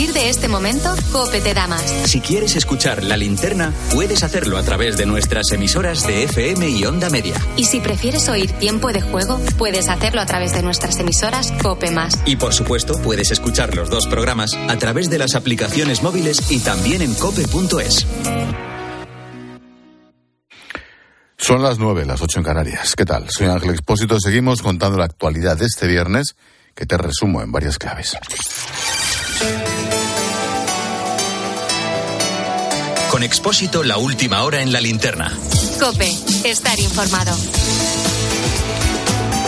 partir de este momento, Cope te da más. Si quieres escuchar la linterna, puedes hacerlo a través de nuestras emisoras de FM y Onda Media. Y si prefieres oír tiempo de juego, puedes hacerlo a través de nuestras emisoras Cope Más. Y por supuesto, puedes escuchar los dos programas a través de las aplicaciones móviles y también en cope.es. Son las nueve, las ocho en Canarias. ¿Qué tal? Soy Ángel Expósito. Seguimos contando la actualidad de este viernes, que te resumo en varias claves. Con Expósito, la última hora en la linterna. Cope, estar informado.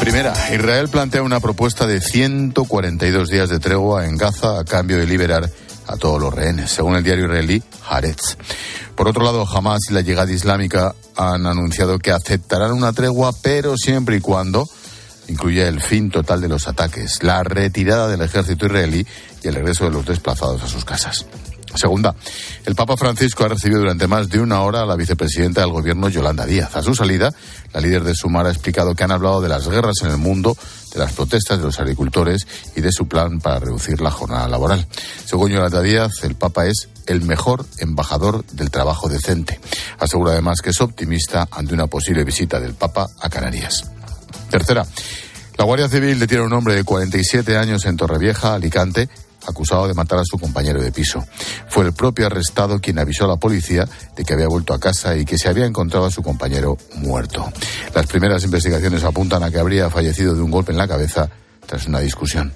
Primera, Israel plantea una propuesta de 142 días de tregua en Gaza a cambio de liberar a todos los rehenes, según el diario israelí Haaretz. Por otro lado, Hamas y la llegada islámica han anunciado que aceptarán una tregua, pero siempre y cuando incluya el fin total de los ataques, la retirada del ejército israelí y el regreso de los desplazados a sus casas. Segunda, el Papa Francisco ha recibido durante más de una hora a la vicepresidenta del gobierno Yolanda Díaz. A su salida, la líder de Sumar ha explicado que han hablado de las guerras en el mundo, de las protestas de los agricultores y de su plan para reducir la jornada laboral. Según Yolanda Díaz, el Papa es el mejor embajador del trabajo decente. Asegura además que es optimista ante una posible visita del Papa a Canarias. Tercera, la Guardia Civil detiene a un hombre de 47 años en Torrevieja, Alicante, acusado de matar a su compañero de piso. Fue el propio arrestado quien avisó a la policía de que había vuelto a casa y que se había encontrado a su compañero muerto. Las primeras investigaciones apuntan a que habría fallecido de un golpe en la cabeza tras una discusión.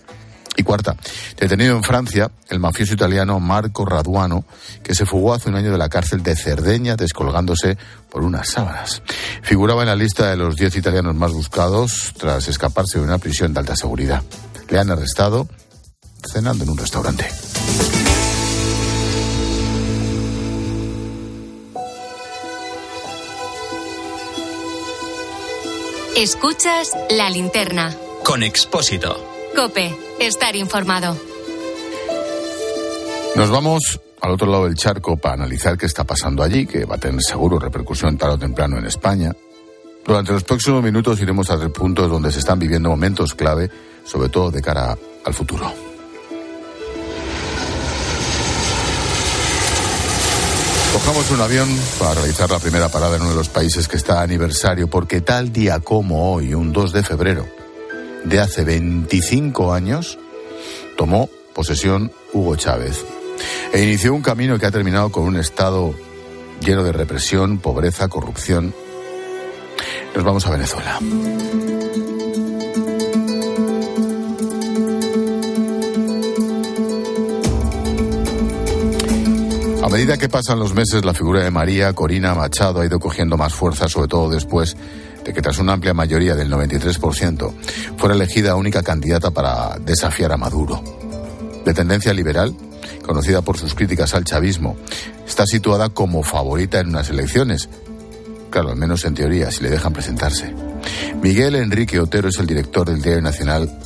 Y cuarta, detenido en Francia el mafioso italiano Marco Raduano, que se fugó hace un año de la cárcel de Cerdeña descolgándose por unas sábanas. Figuraba en la lista de los diez italianos más buscados tras escaparse de una prisión de alta seguridad. Le han arrestado cenando en un restaurante. Escuchas la linterna. Con Expósito. Cope, estar informado. Nos vamos al otro lado del charco para analizar qué está pasando allí, que va a tener seguro repercusión tarde o temprano en España. Durante los próximos minutos iremos a tres puntos donde se están viviendo momentos clave, sobre todo de cara al futuro. Cojamos un avión para realizar la primera parada en uno de los países que está aniversario, porque tal día como hoy, un 2 de febrero de hace 25 años, tomó posesión Hugo Chávez e inició un camino que ha terminado con un Estado lleno de represión, pobreza, corrupción. Nos vamos a Venezuela. Medida que pasan los meses, la figura de María Corina Machado ha ido cogiendo más fuerza, sobre todo después de que tras una amplia mayoría del 93% fuera elegida única candidata para desafiar a Maduro. De tendencia liberal, conocida por sus críticas al chavismo, está situada como favorita en unas elecciones. Claro, al menos en teoría, si le dejan presentarse. Miguel Enrique Otero es el director del Diario Nacional,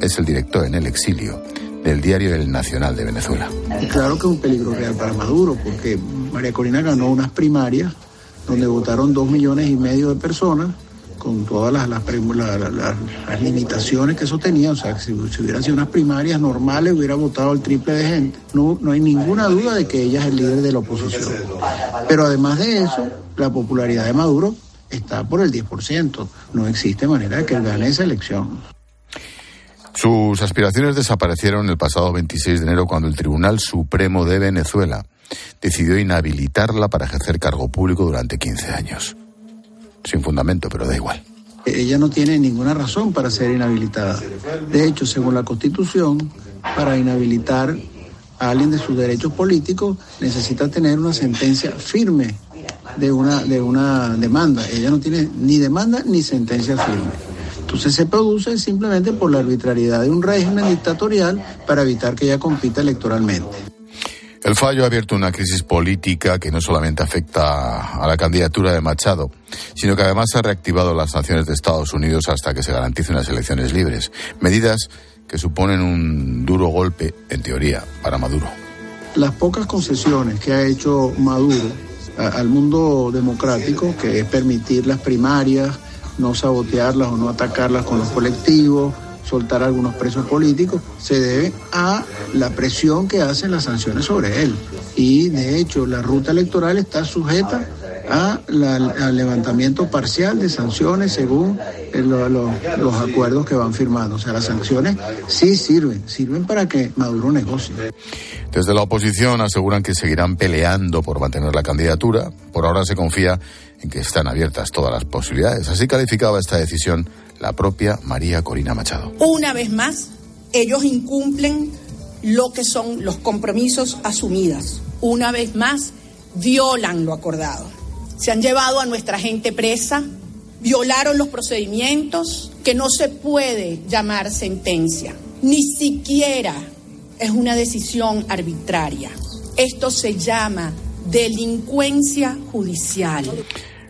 es el director en el exilio del diario El Nacional de Venezuela. Claro que es un peligro real para Maduro, porque María Corina ganó unas primarias donde votaron dos millones y medio de personas, con todas las, las, limitaciones que eso tenía. O sea, si, si hubieran sido unas primarias normales, hubiera votado el triple de gente. No, no hay ninguna duda de que ella es el líder de la oposición. Pero además de eso, la popularidad de Maduro está por el 10%. No existe manera de que él gane esa elección. Sus aspiraciones desaparecieron el pasado 26 de enero cuando el Tribunal Supremo de Venezuela decidió inhabilitarla para ejercer cargo público durante 15 años. Sin fundamento, pero da igual. Ella no tiene ninguna razón para ser inhabilitada. De hecho, según la Constitución, para inhabilitar a alguien de sus derechos políticos necesita tener una sentencia firme de una, de una demanda. Ella no tiene ni demanda ni sentencia firme. Entonces se produce simplemente por la arbitrariedad de un régimen dictatorial para evitar que ella compita electoralmente. El fallo ha abierto una crisis política que no solamente afecta a la candidatura de Machado, sino que además ha reactivado las sanciones de Estados Unidos hasta que se garanticen las elecciones libres. Medidas que suponen un duro golpe, en teoría, para Maduro. Las pocas concesiones que ha hecho Maduro al mundo democrático, que es permitir las primarias, no sabotearlas o no atacarlas con los colectivos, soltar algunos presos políticos, se debe a la presión que hacen las sanciones sobre él. Y de hecho la ruta electoral está sujeta a al levantamiento parcial de sanciones según los acuerdos que van firmando. O sea, las sanciones sí sirven, sirven para que Maduro negocie. Desde la oposición aseguran que seguirán peleando por mantener la candidatura. Por ahora se confía en que están abiertas todas las posibilidades. Así calificaba esta decisión la propia María Corina Machado. Una vez más, ellos incumplen lo que son los compromisos asumidos. Una vez más, violan lo acordado. Se han llevado a nuestra gente presa, violaron los procedimientos que no se puede llamar sentencia. Ni siquiera es una decisión arbitraria. Esto se llama delincuencia judicial.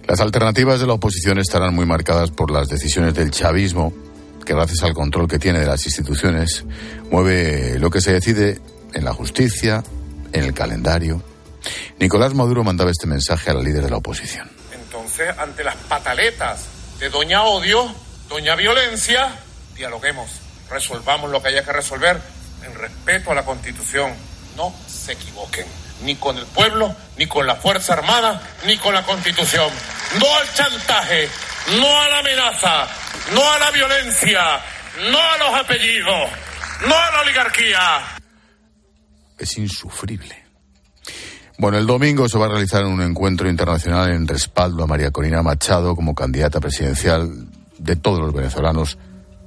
Las alternativas de la oposición estarán muy marcadas por las decisiones del chavismo, que gracias al control que tiene de las instituciones, mueve lo que se decide en la justicia, en el calendario. Nicolás Maduro mandaba este mensaje a la líder de la oposición. Entonces, ante las pataletas de Doña Odio, Doña Violencia, dialoguemos, resolvamos lo que haya que resolver en respeto a la Constitución. No se equivoquen ni con el pueblo, ni con la Fuerza Armada, ni con la Constitución. No al chantaje, no a la amenaza, no a la violencia, no a los apellidos, no a la oligarquía. Es insufrible. Bueno, el domingo se va a realizar un encuentro internacional en respaldo a María Corina Machado como candidata presidencial de todos los venezolanos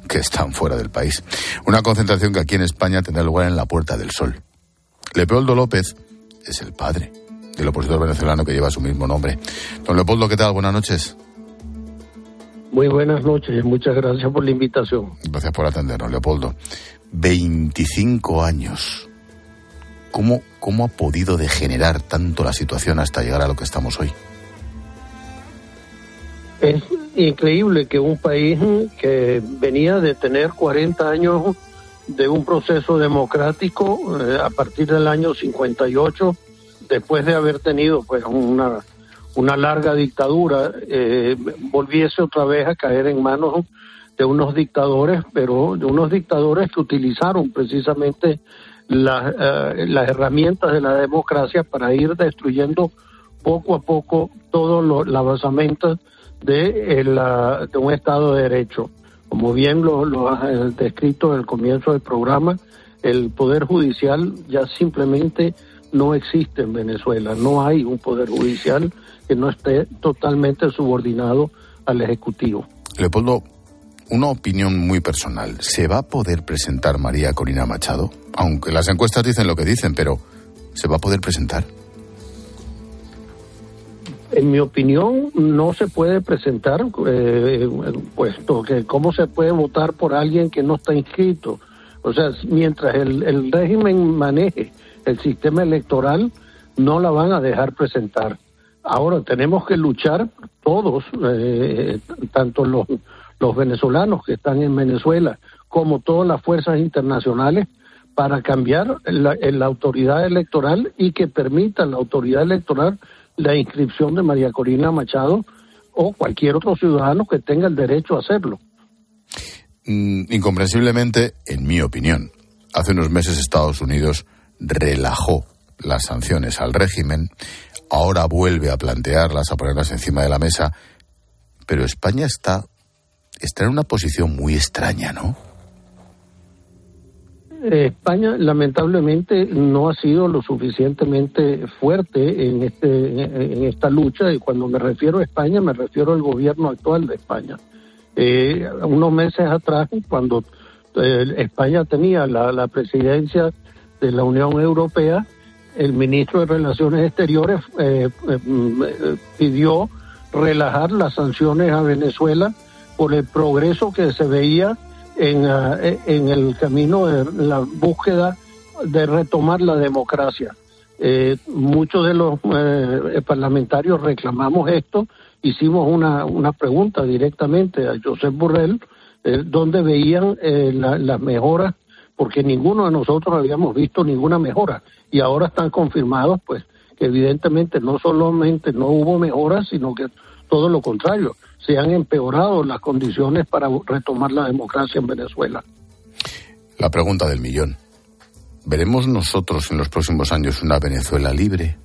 que están fuera del país. Una concentración que aquí en España tendrá lugar en la Puerta del Sol. Leopoldo López es el padre del opositor venezolano que lleva su mismo nombre. Don Leopoldo, ¿qué tal? Buenas noches. Muy buenas noches, muchas gracias por la invitación. Gracias por atendernos, Leopoldo. 25 años. ¿Cómo, ¿Cómo ha podido degenerar tanto la situación hasta llegar a lo que estamos hoy? Es increíble que un país que venía de tener 40 años de un proceso democrático eh, a partir del año 58, después de haber tenido pues una, una larga dictadura, eh, volviese otra vez a caer en manos de unos dictadores, pero de unos dictadores que utilizaron precisamente las, eh, las herramientas de la democracia para ir destruyendo poco a poco todos los basamentos de, de un Estado de Derecho. Como bien lo, lo has eh, descrito el comienzo del programa, el Poder Judicial ya simplemente no existe en Venezuela. No hay un Poder Judicial que no esté totalmente subordinado al Ejecutivo. Leopoldo, una opinión muy personal. ¿Se va a poder presentar María Corina Machado? Aunque las encuestas dicen lo que dicen, pero ¿se va a poder presentar? En mi opinión, no se puede presentar, eh, puesto que cómo se puede votar por alguien que no está inscrito. O sea, mientras el, el régimen maneje el sistema electoral, no la van a dejar presentar. Ahora tenemos que luchar todos, eh, tanto los, los venezolanos que están en Venezuela como todas las fuerzas internacionales, para cambiar la, la autoridad electoral y que permita la autoridad electoral la inscripción de María Corina Machado o cualquier otro ciudadano que tenga el derecho a hacerlo. Mm, incomprensiblemente, en mi opinión, hace unos meses Estados Unidos relajó las sanciones al régimen, ahora vuelve a plantearlas, a ponerlas encima de la mesa, pero España está, está en una posición muy extraña, ¿no? España lamentablemente no ha sido lo suficientemente fuerte en este en esta lucha y cuando me refiero a España me refiero al gobierno actual de España. Eh, unos meses atrás, cuando eh, España tenía la, la, presidencia de la Unión Europea, el ministro de Relaciones Exteriores eh, pidió relajar las sanciones a Venezuela por el progreso que se veía en, eh, en el camino de la búsqueda de retomar la democracia. Eh, muchos de los eh, parlamentarios reclamamos esto, hicimos una, una pregunta directamente a Josep Burrell, donde veían las mejoras, porque ninguno de nosotros habíamos visto ninguna mejora, y ahora están confirmados, pues, que evidentemente no solamente no hubo mejoras, sino que todo lo contrario, se han empeorado las condiciones para retomar la democracia en Venezuela. La pregunta del millón. ¿Veremos nosotros en los próximos años una Venezuela libre?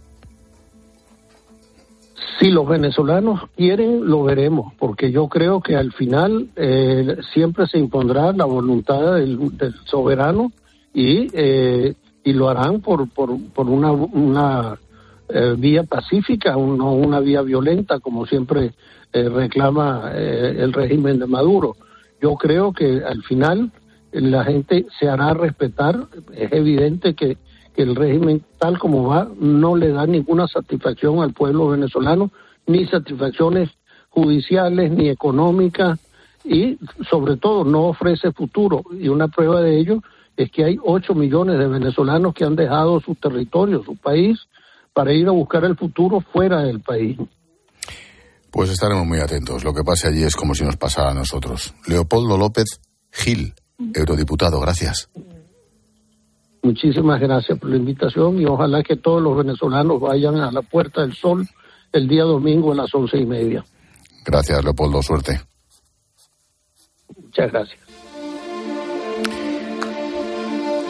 Si los venezolanos quieren, lo veremos, porque yo creo que al final eh, siempre se impondrá la voluntad del, soberano y, eh, y lo harán por, por, por una, una eh, vía pacífica, no una vía violenta, como siempre reclama el régimen de Maduro. Yo creo que al final la gente se hará respetar. Es evidente que, el régimen tal como va no le da ninguna satisfacción al pueblo venezolano, ni satisfacciones judiciales, ni económicas, y sobre todo no ofrece futuro. Y una prueba de ello es que hay 8 millones de venezolanos que han dejado su territorio, su país, para ir a buscar el futuro fuera del país. Pues estaremos muy atentos. Lo que pase allí es como si nos pasara a nosotros. Leopoldo López Gil, eurodiputado, gracias. Muchísimas gracias por la invitación y ojalá que todos los venezolanos vayan a la Puerta del Sol el día domingo a las once y media. Gracias, Leopoldo. Suerte. Muchas gracias.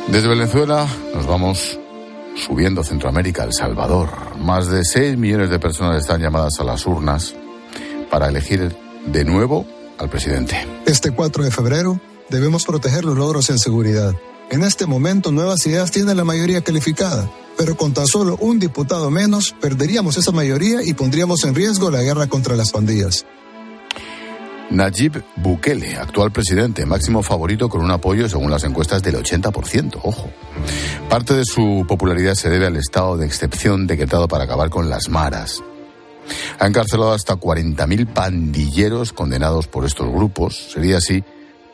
Desde Venezuela nos vamos subiendo a Centroamérica, El Salvador. Más de 6 millones de personas están llamadas a las urnas para elegir de nuevo al presidente. Este 4 de febrero debemos proteger los logros en seguridad. En este momento, Nuevas Ideas tiene la mayoría calificada, pero con tan solo un diputado menos, perderíamos esa mayoría y pondríamos en riesgo la guerra contra las pandillas. Nayib Bukele, actual presidente, máximo favorito con un apoyo según las encuestas del 80%, ojo. Parte de su popularidad se debe al estado de excepción decretado para acabar con las maras. Ha encarcelado hasta 40.000 pandilleros condenados por estos grupos. Sería así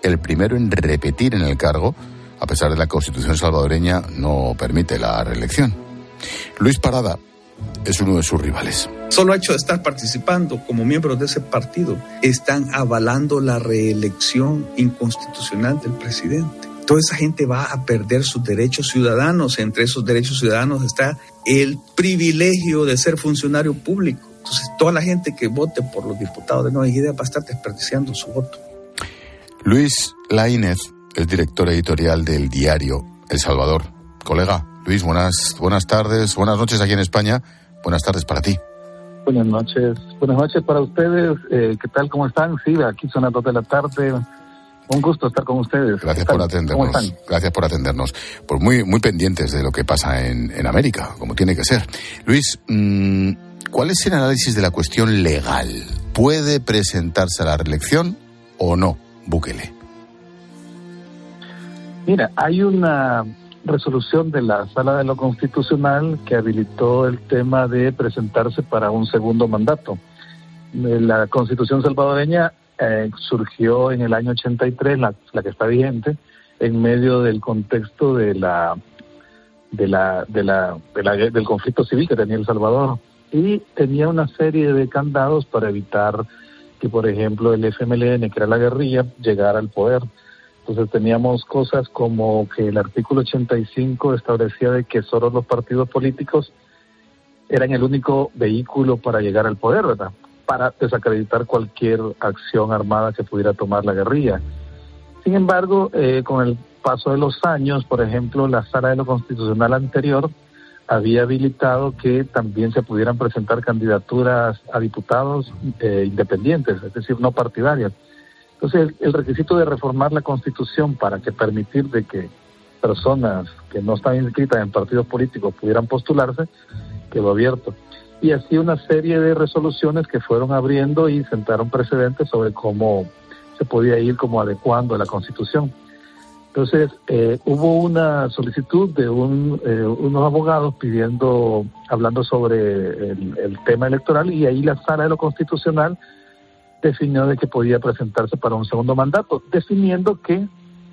el primero en repetir en el cargo, a pesar de la Constitución salvadoreña no permite la reelección. Luis Parada es uno de sus rivales. Solo hecho de estar participando como miembros de ese partido están avalando la reelección inconstitucional del presidente. Toda esa gente va a perder sus derechos ciudadanos. Entre esos derechos ciudadanos está el privilegio de ser funcionario público. Entonces, toda la gente que vote por los diputados de Nueva Idea va a estar desperdiciando su voto. Luis Laínez es director editorial del diario El Salvador. Colega, Luis, buenas, buenas tardes, buenas noches aquí en España, buenas tardes para ti. Buenas noches, buenas noches para ustedes. Eh, ¿Qué tal? ¿Cómo están? Sí, aquí son las dos de la tarde. Un gusto estar con ustedes. Gracias por atendernos. Gracias por atendernos. Pues muy, muy pendientes de lo que pasa en, en América, como tiene que ser. Luis, mmm, ¿cuál es el análisis de la cuestión legal? ¿Puede presentarse a la reelección o no? Bukele? Mira, hay una resolución de la Sala de lo Constitucional que habilitó el tema de presentarse para un segundo mandato. Eh, la Constitución salvadoreña eh, surgió en el año 83, la, la que está vigente, en medio del contexto de la, de la, de la, del conflicto civil que tenía El Salvador y tenía una serie de candados para evitar que, por ejemplo, el FMLN, que era la guerrilla, llegara al poder. Entonces teníamos cosas como que el artículo 85 establecía de que solo los partidos políticos eran el único vehículo para llegar al poder, ¿verdad? Para desacreditar cualquier acción armada que pudiera tomar la guerrilla. Sin embargo, eh, con el paso de los años, por ejemplo, la sala de lo constitucional anterior había habilitado que también se pudieran presentar candidaturas a diputados eh, independientes, es decir, no partidarias. Entonces, el, requisito de reformar la Constitución para que permitir de que personas que no están inscritas en partidos políticos pudieran postularse quedó abierto. Y así una serie de resoluciones que fueron abriendo y sentaron precedentes sobre cómo se podía ir como adecuando la Constitución. Entonces, eh, hubo una solicitud de un, eh, unos abogados pidiendo, hablando sobre el, tema electoral, y ahí la sala de lo constitucional definió de que podía presentarse para un segundo mandato, definiendo que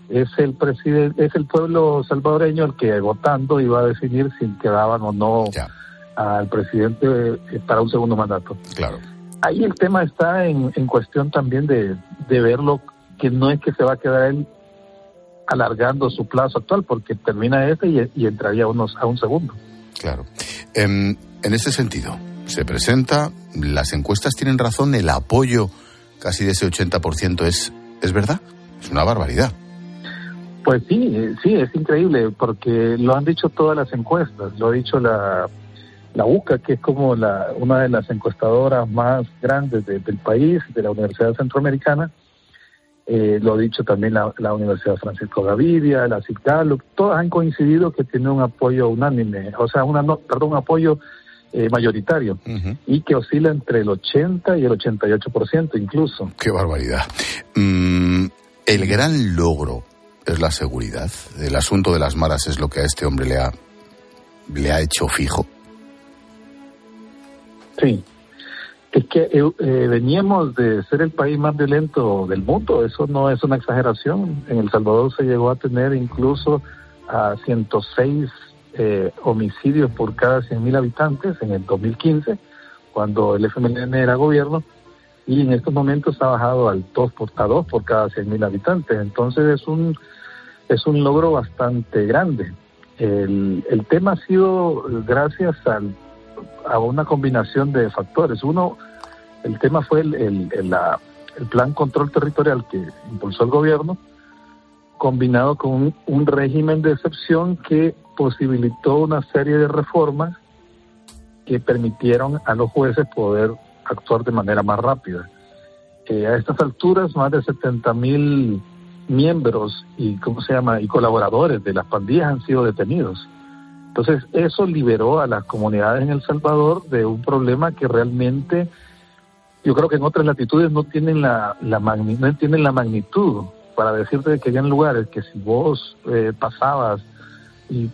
es el presidente, es el pueblo salvadoreño el que votando iba a definir si quedaban o no al presidente eh, para un segundo mandato. Claro. Ahí el tema está en, en cuestión también de, de verlo, que no es que se va a quedar él alargando su plazo actual porque termina este y, entraría unos, a un segundo. Claro. En, en este sentido, se presenta, las encuestas tienen razón, el apoyo casi de ese 80% es, es verdad, es una barbaridad. Pues sí, sí, es increíble porque lo han dicho todas las encuestas, lo ha dicho la, la UCA, que es como la, una de las encuestadoras más grandes del país, de la Universidad Centroamericana, eh, lo ha dicho también la, Universidad Francisco Gavidia, la CICALO, todas han coincidido que tiene un apoyo unánime, o sea, una, perdón, un apoyo eh, mayoritario y que oscila entre el 80 y el 88% incluso. Qué barbaridad. Mm, el gran logro es la seguridad. El asunto de las maras es lo que a este hombre le ha, le ha hecho fijo. Sí, es que eh, eh, veníamos de ser el país más violento del mundo, eso no es una exageración. En El Salvador se llegó a tener incluso a 106 eh, homicidios por cada 100.000 habitantes en el 2015, cuando el FMLN era gobierno, y en estos momentos ha bajado al 2 por, a 2 por cada 100.000 habitantes. Entonces es un, es un logro bastante grande. El, el tema ha sido gracias al a una combinación de factores. Uno, el tema fue el, el, plan control territorial que impulsó el gobierno, combinado con un, régimen de excepción que posibilitó una serie de reformas que permitieron a los jueces poder actuar de manera más rápida. Eh, a estas alturas, más de 70 mil miembros y, ¿cómo se llama?, y colaboradores de las pandillas han sido detenidos. Entonces, eso liberó a las comunidades en El Salvador de un problema que realmente yo creo que en otras latitudes no tienen la, la, no tienen la magnitud para decirte que había lugares que si vos eh, pasabas y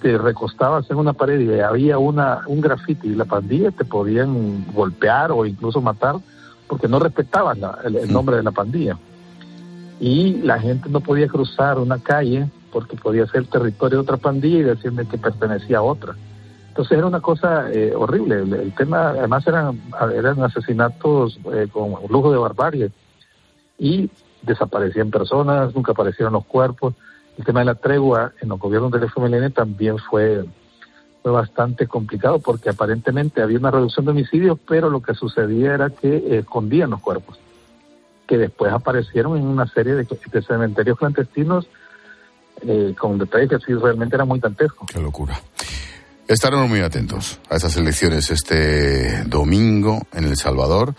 te recostabas en una pared y había una un grafiti y la pandilla te podían golpear o incluso matar porque no respetaban el, nombre de la pandilla. Y la gente no podía cruzar una calle porque podía ser territorio de otra pandilla y decirme que pertenecía a otra. Entonces era una cosa eh, horrible. El, tema, además, eran, eran asesinatos eh, con lujo de barbarie y desaparecían personas, nunca aparecieron los cuerpos. El tema de la tregua en los gobiernos del FMLN también fue, fue bastante complicado porque aparentemente había una reducción de homicidios, pero lo que sucedía era que escondían los cuerpos, que después aparecieron en una serie de cementerios clandestinos eh, con detalles que así realmente era muy dantesco. Qué locura. Estaremos muy atentos a esas elecciones este domingo en El Salvador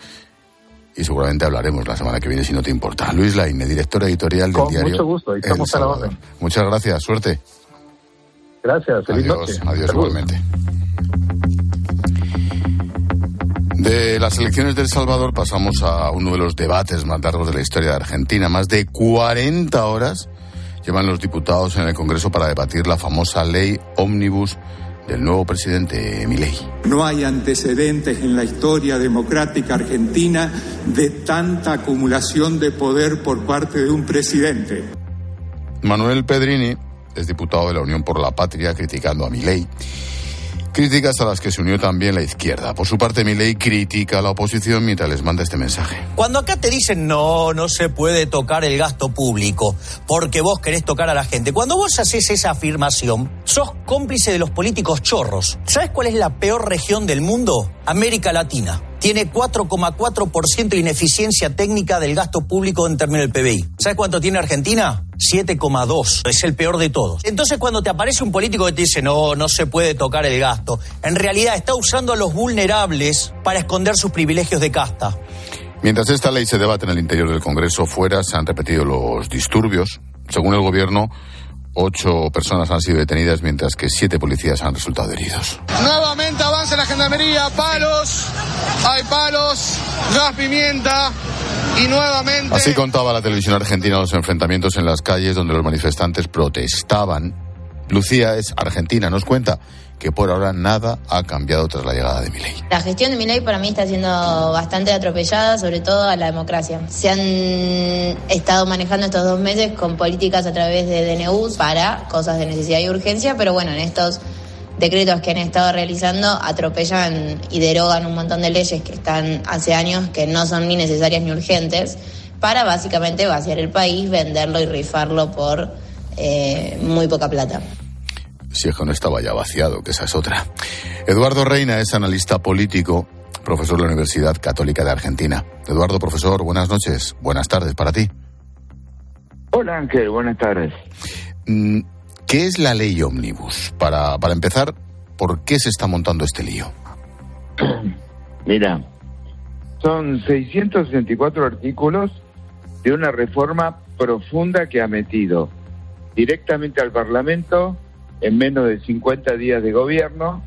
y seguramente hablaremos la semana que viene si no te importa. Luis Laine, director editorial del diario. Mucho gusto, estamos a la orden. Muchas gracias, suerte. Gracias, feliz adiós, Adiós igualmente. De las elecciones del Salvador pasamos a uno de los debates más largos de la historia de Argentina. Más de 40 horas llevan los diputados en el Congreso para debatir la famosa ley ómnibus del nuevo presidente Milei. No hay antecedentes en la historia democrática argentina de tanta acumulación de poder por parte de un presidente. Manuel Pedrini es diputado de la Unión por la Patria criticando a Milei Críticas a las que se unió también la izquierda. Por su parte, Milei critica a la oposición mientras les manda este mensaje. Cuando acá te dicen no, no se puede tocar el gasto público porque vos querés tocar a la gente. Cuando vos haces esa afirmación, sos cómplice de los políticos chorros. ¿Sabes cuál es la peor región del mundo? América Latina tiene 4,4% de ineficiencia técnica del gasto público en términos del PBI. ¿Sabes cuánto tiene Argentina? 7,2. Es el peor de todos. Entonces, cuando te aparece un político que te dice, no, no se puede tocar el gasto, en realidad está usando a los vulnerables para esconder sus privilegios de casta. Mientras esta ley se debate en el interior del Congreso, fuera se han repetido los disturbios. Según el gobierno, Ocho personas han sido detenidas mientras que siete policías han resultado heridos. Nuevamente avanza la gendarmería, palos, hay palos, gas pimienta y nuevamente... Así contaba la televisión argentina los enfrentamientos en las calles donde los manifestantes protestaban. Lucía es argentina, nos cuenta que por ahora nada ha cambiado tras la llegada de Milei. La gestión de Milei para mí está siendo bastante atropellada, sobre todo a la democracia. Se han estado manejando estos dos meses con políticas a través de DNU para cosas de necesidad y urgencia, pero bueno, en estos decretos que han estado realizando atropellan y derogan un montón de leyes que están hace años que no son ni necesarias ni urgentes para básicamente vaciar el país, venderlo y rifarlo por eh, muy poca plata si es que no estaba ya vaciado, que esa es otra. Eduardo Reina es analista político, profesor de la Universidad Católica de Argentina. Eduardo, profesor, buenas noches, buenas tardes para ti. Hola Ángel, buenas tardes. Mm, ¿Qué es la ley Omnibus? Para, para empezar, ¿por qué se está montando este lío? Mira, son 664 artículos de una reforma profunda que ha metido directamente al Parlamento en menos de 50 días de gobierno,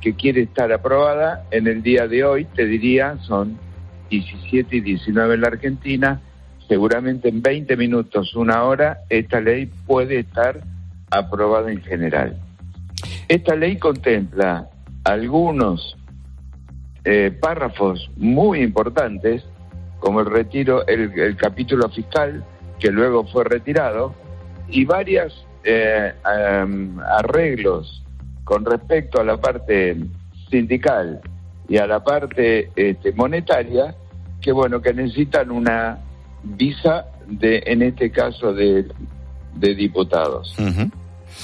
que quiere estar aprobada en el día de hoy, te diría, son 17 y 19 en la Argentina, seguramente en 20 minutos, una hora, esta ley puede estar aprobada en general. Esta ley contempla algunos eh, párrafos muy importantes, como el retiro, el, capítulo fiscal, que luego fue retirado, y varias eh, arreglos con respecto a la parte sindical y a la parte este, monetaria, que bueno, que necesitan una visa de, en este caso, de, diputados.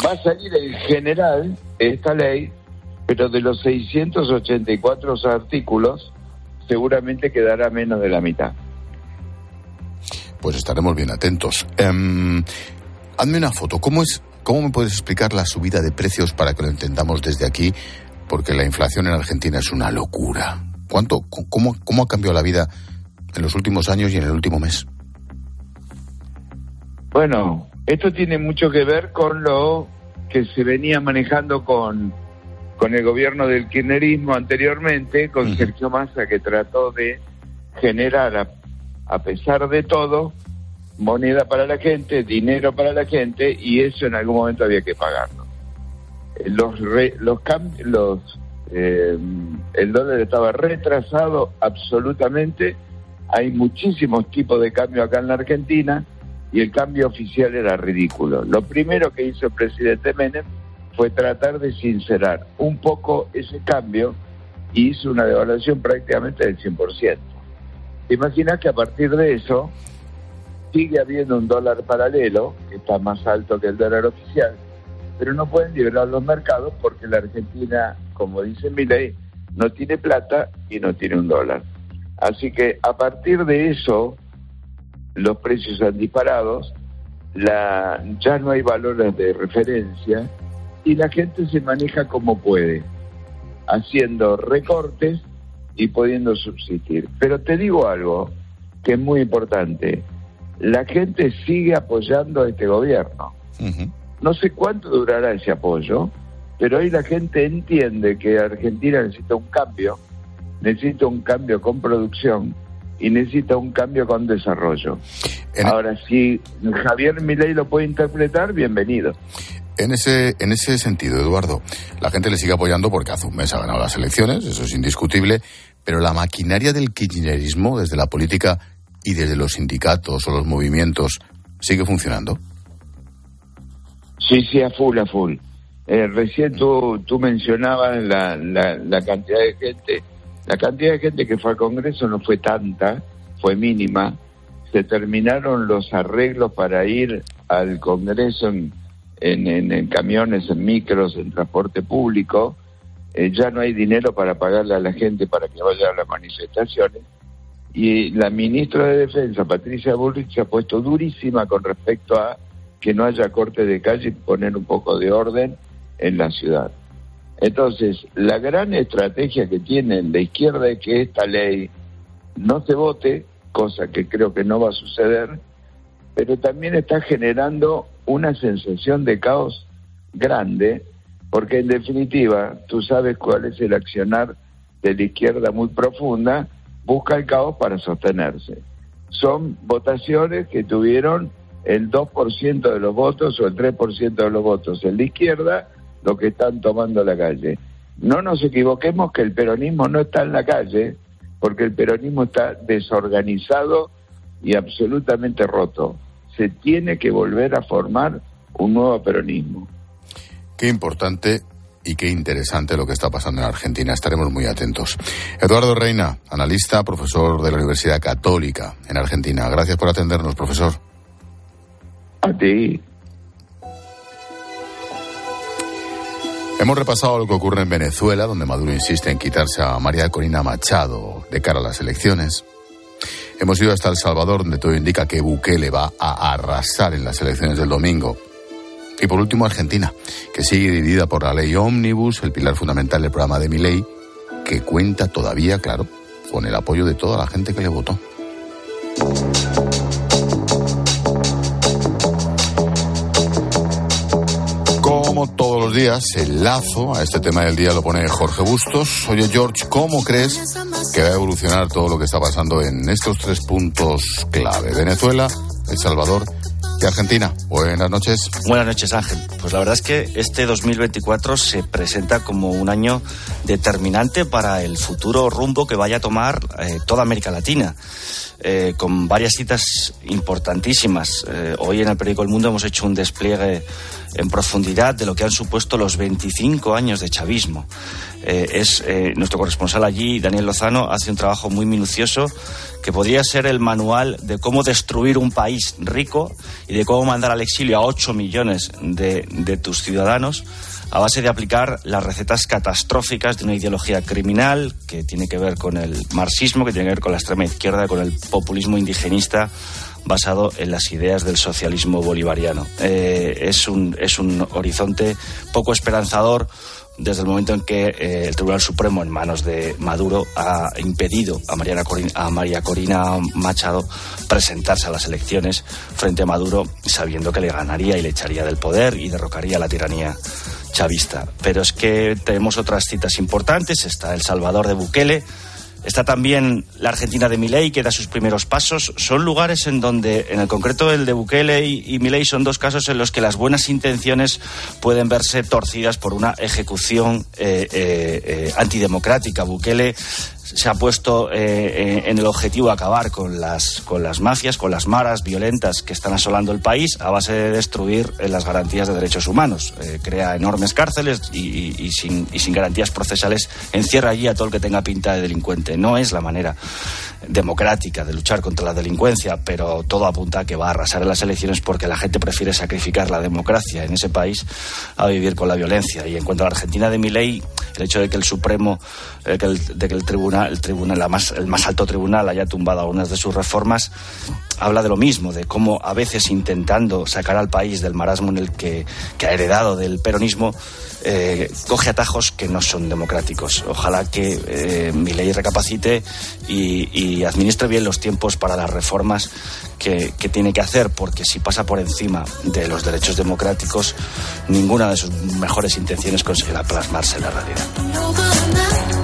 Va a salir en general esta ley pero de los 684 artículos, seguramente quedará menos de la mitad. Pues estaremos bien atentos. Um, hazme una foto. ¿Cómo es? ¿Cómo me puedes explicar la subida de precios para que lo entendamos desde aquí? Porque la inflación en Argentina es una locura. ¿Cuánto? ¿Cómo, cómo ha cambiado la vida en los últimos años y en el último mes? Bueno, esto tiene mucho que ver con lo que se venía manejando con con el gobierno del kirchnerismo anteriormente, con Sergio Massa, que trató de generar, a, pesar de todo, moneda para la gente, dinero para la gente, y eso en algún momento había que pagarlo. Los, los, los eh, el dólar estaba retrasado absolutamente, hay muchísimos tipos de cambio acá en la Argentina, y el cambio oficial era ridículo. Lo primero que hizo el presidente Menem fue tratar de sincerar un poco ese cambio y hizo una devaluación prácticamente del 100%. ¿Te imaginas que a partir de eso sigue habiendo un dólar paralelo, que está más alto que el dólar oficial, pero no pueden liberar los mercados porque la Argentina, como dice mi ley, no tiene plata y no tiene un dólar. Así que a partir de eso, los precios han disparado, la, ya no hay valores de referencia, y la gente se maneja como puede, haciendo recortes y pudiendo subsistir. Pero te digo algo que es muy importante, la gente sigue apoyando a este gobierno. No sé cuánto durará ese apoyo, pero hoy la gente entiende que Argentina necesita un cambio, necesita un cambio con producción y necesita un cambio con desarrollo. Ahora, si Javier Milei lo puede interpretar, bienvenido. En ese, en ese sentido, Eduardo, la gente le sigue apoyando porque hace un mes ha ganado las elecciones, eso es indiscutible, pero la maquinaria del kirchnerismo, desde la política y desde los sindicatos o los movimientos, ¿sigue funcionando? Sí, sí, a full, a full. Eh, recién tú, tú mencionabas la, la, la cantidad de gente. La cantidad de gente que fue al Congreso no fue tanta, fue mínima. Se terminaron los arreglos para ir al Congreso en camiones, en micros, en transporte público. Eh, ya no hay dinero para pagarle a la gente para que vaya a las manifestaciones. Y la ministra de Defensa, Patricia Bullrich, se ha puesto durísima con respecto a que no haya corte de calle y poner un poco de orden en la ciudad. Entonces, la gran estrategia que tiene la izquierda es que esta ley no se vote, cosa que creo que no va a suceder, pero también está generando una sensación de caos grande, porque en definitiva tú sabes cuál es el accionar de la izquierda muy profunda, busca el caos para sostenerse. Son votaciones que tuvieron el 2% de los votos o el 3% de los votos en la izquierda, lo que están tomando la calle. No nos equivoquemos que el peronismo no está en la calle, porque el peronismo está desorganizado y absolutamente roto se tiene que volver a formar un nuevo peronismo. Qué importante y qué interesante lo que está pasando en Argentina. Estaremos muy atentos. Eduardo Reina, analista, profesor de la Universidad Católica en Argentina. Gracias por atendernos, profesor. A ti. Hemos repasado lo que ocurre en Venezuela, donde Maduro insiste en quitarse a María Corina Machado de cara a las elecciones. Hemos ido hasta El Salvador, donde todo indica que Bukele va a arrasar en las elecciones del domingo. Y por último, Argentina, que sigue dividida por la ley Omnibus, el pilar fundamental del programa de mi ley, que cuenta todavía, claro, con el apoyo de toda la gente que le votó. Días, el lazo a este tema del día lo pone Jorge Bustos. Oye, George, ¿cómo crees que va a evolucionar todo lo que está pasando en estos tres puntos clave? Venezuela, El Salvador Argentina. Buenas noches. Buenas noches, Ángel. Pues la verdad es que este 2024 se presenta como un año determinante para el futuro rumbo que vaya a tomar eh, toda América Latina. Eh, con varias citas importantísimas. Eh, hoy en el periódico El Mundo hemos hecho un despliegue en profundidad de lo que han supuesto los 25 años de chavismo. Eh, es nuestro corresponsal allí, Daniel Lozano, hace un trabajo muy minucioso que podría ser el manual de cómo destruir un país rico y de cómo mandar al exilio a 8 millones de, de tus ciudadanos a base de aplicar las recetas catastróficas de una ideología criminal que tiene que ver con el marxismo, que tiene que ver con la extrema izquierda, con el populismo indigenista basado en las ideas del socialismo bolivariano. Eh, es, un, es un horizonte poco esperanzador desde el momento en que eh, el Tribunal Supremo, en manos de Maduro, ha impedido a, Mariana a María Corina Machado presentarse a las elecciones frente a Maduro, sabiendo que le ganaría y le echaría del poder y derrocaría la tiranía chavista. Pero es que tenemos otras citas importantes. Está El Salvador de Bukele. Está también la Argentina de Milei, que da sus primeros pasos. Son lugares en donde, en el concreto el de Bukele y, Milei, son dos casos en los que las buenas intenciones pueden verse torcidas por una ejecución eh, eh, eh, antidemocrática. Bukele se ha puesto eh, eh, en el objetivo acabar con las, con las mafias, con las maras violentas que están asolando el país a base de destruir eh, las garantías de derechos humanos. crea enormes cárceles y, sin, y sin garantías procesales encierra allí a todo el que tenga pinta de delincuente. No es la manera democrática de luchar contra la delincuencia, pero todo apunta a que va a arrasar en las elecciones porque la gente prefiere sacrificar la democracia en ese país a vivir con la violencia. Y en cuanto a la Argentina de mi ley, el hecho de que el Supremo, de que el tribunal, el tribunal, más, el más alto tribunal haya tumbado algunas de sus reformas, habla de lo mismo, de cómo a veces intentando sacar al país del marasmo en el que, que ha heredado del peronismo, eh, coge atajos que no son democráticos. Ojalá que eh, mi ley recapacite y, administre bien los tiempos para las reformas que, tiene que hacer, porque si pasa por encima de los derechos democráticos, ninguna de sus mejores intenciones conseguirá plasmarse en la realidad.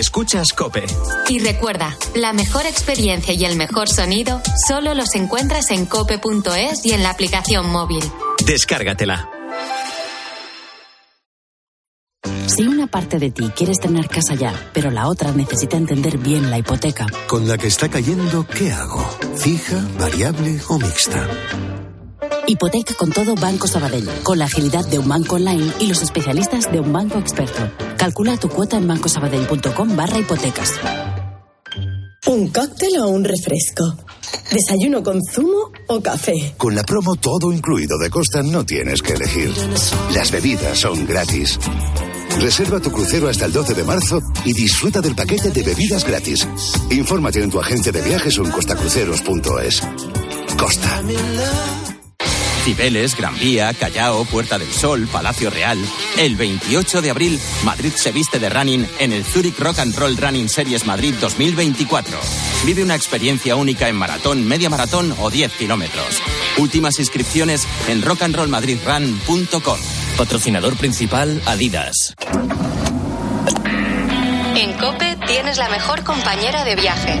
Escuchas Cope. Y recuerda, la mejor experiencia y el mejor sonido solo los encuentras en cope.es y en la aplicación móvil. Descárgatela. Si una parte de ti quieres tener casa ya, pero la otra necesita entender bien la hipoteca. Con la que está cayendo, ¿qué hago? ¿Fija, variable o mixta? Hipoteca con todo Banco Sabadell, con la agilidad de un banco online y los especialistas de un banco experto. Calcula tu cuota en bancosabadell.com barra hipotecas. ¿Un cóctel o un refresco? ¿Desayuno con zumo o café? Con la promo todo incluido de Costa no tienes que elegir. Las bebidas son gratis. Reserva tu crucero hasta el 12 de marzo y disfruta del paquete de bebidas gratis. Infórmate en tu agencia de viajes o en costacruceros.es. Costa. Cibeles, Gran Vía, Callao, Puerta del Sol, Palacio Real. El 28 de abril, Madrid se viste de running en el Zurich Rock and Roll Running Series Madrid 2024. Vive una experiencia única en maratón, media maratón o 10 kilómetros. Últimas inscripciones en rockandrollmadridrun.com. Patrocinador principal Adidas. En Cope tienes la mejor compañera de viaje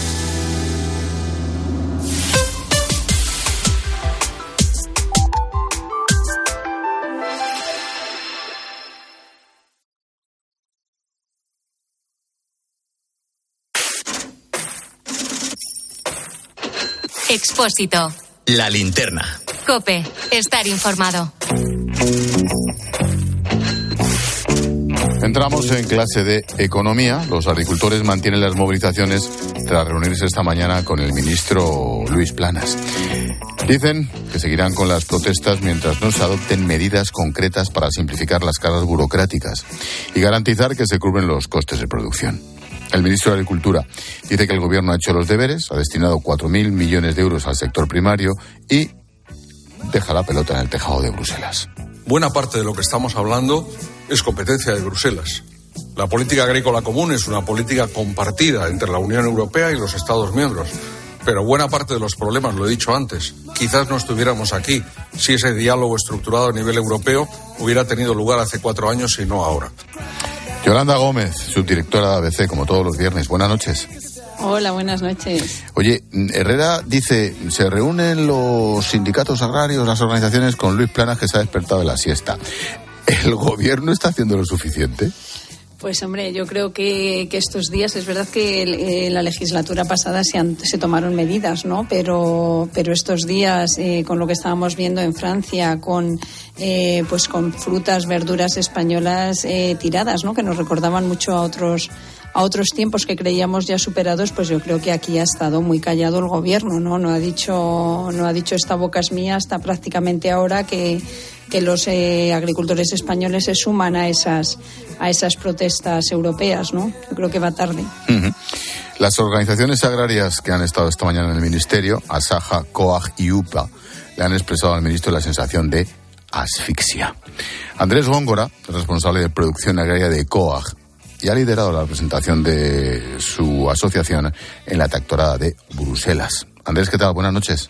Expósito. La linterna. Cope. Estar informado. Entramos en clase de economía. Los agricultores mantienen las movilizaciones tras reunirse esta mañana con el ministro Luis Planas. Dicen que seguirán con las protestas mientras no se adopten medidas concretas para simplificar las cargas burocráticas y garantizar que se cubren los costes de producción. El ministro de Agricultura dice que el gobierno ha hecho los deberes, ha destinado 4.000 millones de euros al sector primario y deja la pelota en el tejado de Bruselas. Buena parte de lo que estamos hablando es competencia de Bruselas. La política agrícola común es una política compartida entre la Unión Europea y los Estados miembros. Pero buena parte de los problemas, lo he dicho antes, quizás no estuviéramos aquí si ese diálogo estructurado a nivel europeo hubiera tenido lugar hace cuatro años y no ahora. Yolanda Gómez, subdirectora de ABC, como todos los viernes. Buenas noches. Hola, buenas noches. Oye, Herrera dice, se reúnen los sindicatos agrarios, las organizaciones con Luis Planas que se ha despertado de la siesta. ¿El gobierno está haciendo lo suficiente? Pues hombre, yo creo que, que estos días es verdad que eh, la legislatura pasada se, han- se tomaron medidas, ¿no? Pero, pero estos días, eh, con lo que estábamos viendo en Francia, con eh, pues con frutas, verduras españolas eh, tiradas, ¿no? Que nos recordaban mucho a otros a otros tiempos que creíamos ya superados, pues yo creo que aquí ha estado muy callado el gobierno, ¿no? No ha dicho, no ha dicho esta boca es mía hasta prácticamente ahora que, que los eh, agricultores españoles se suman a esas, a esas protestas europeas, ¿no? Yo creo que va tarde. Las organizaciones agrarias que han estado esta mañana en el Ministerio, Asaja, COAG y UPA, le han expresado al ministro la sensación de asfixia. Andrés Góngora, responsable de producción agraria de COAG, y ha liderado la presentación de su asociación en la tractorada de Bruselas. Andrés, ¿qué tal? Buenas noches.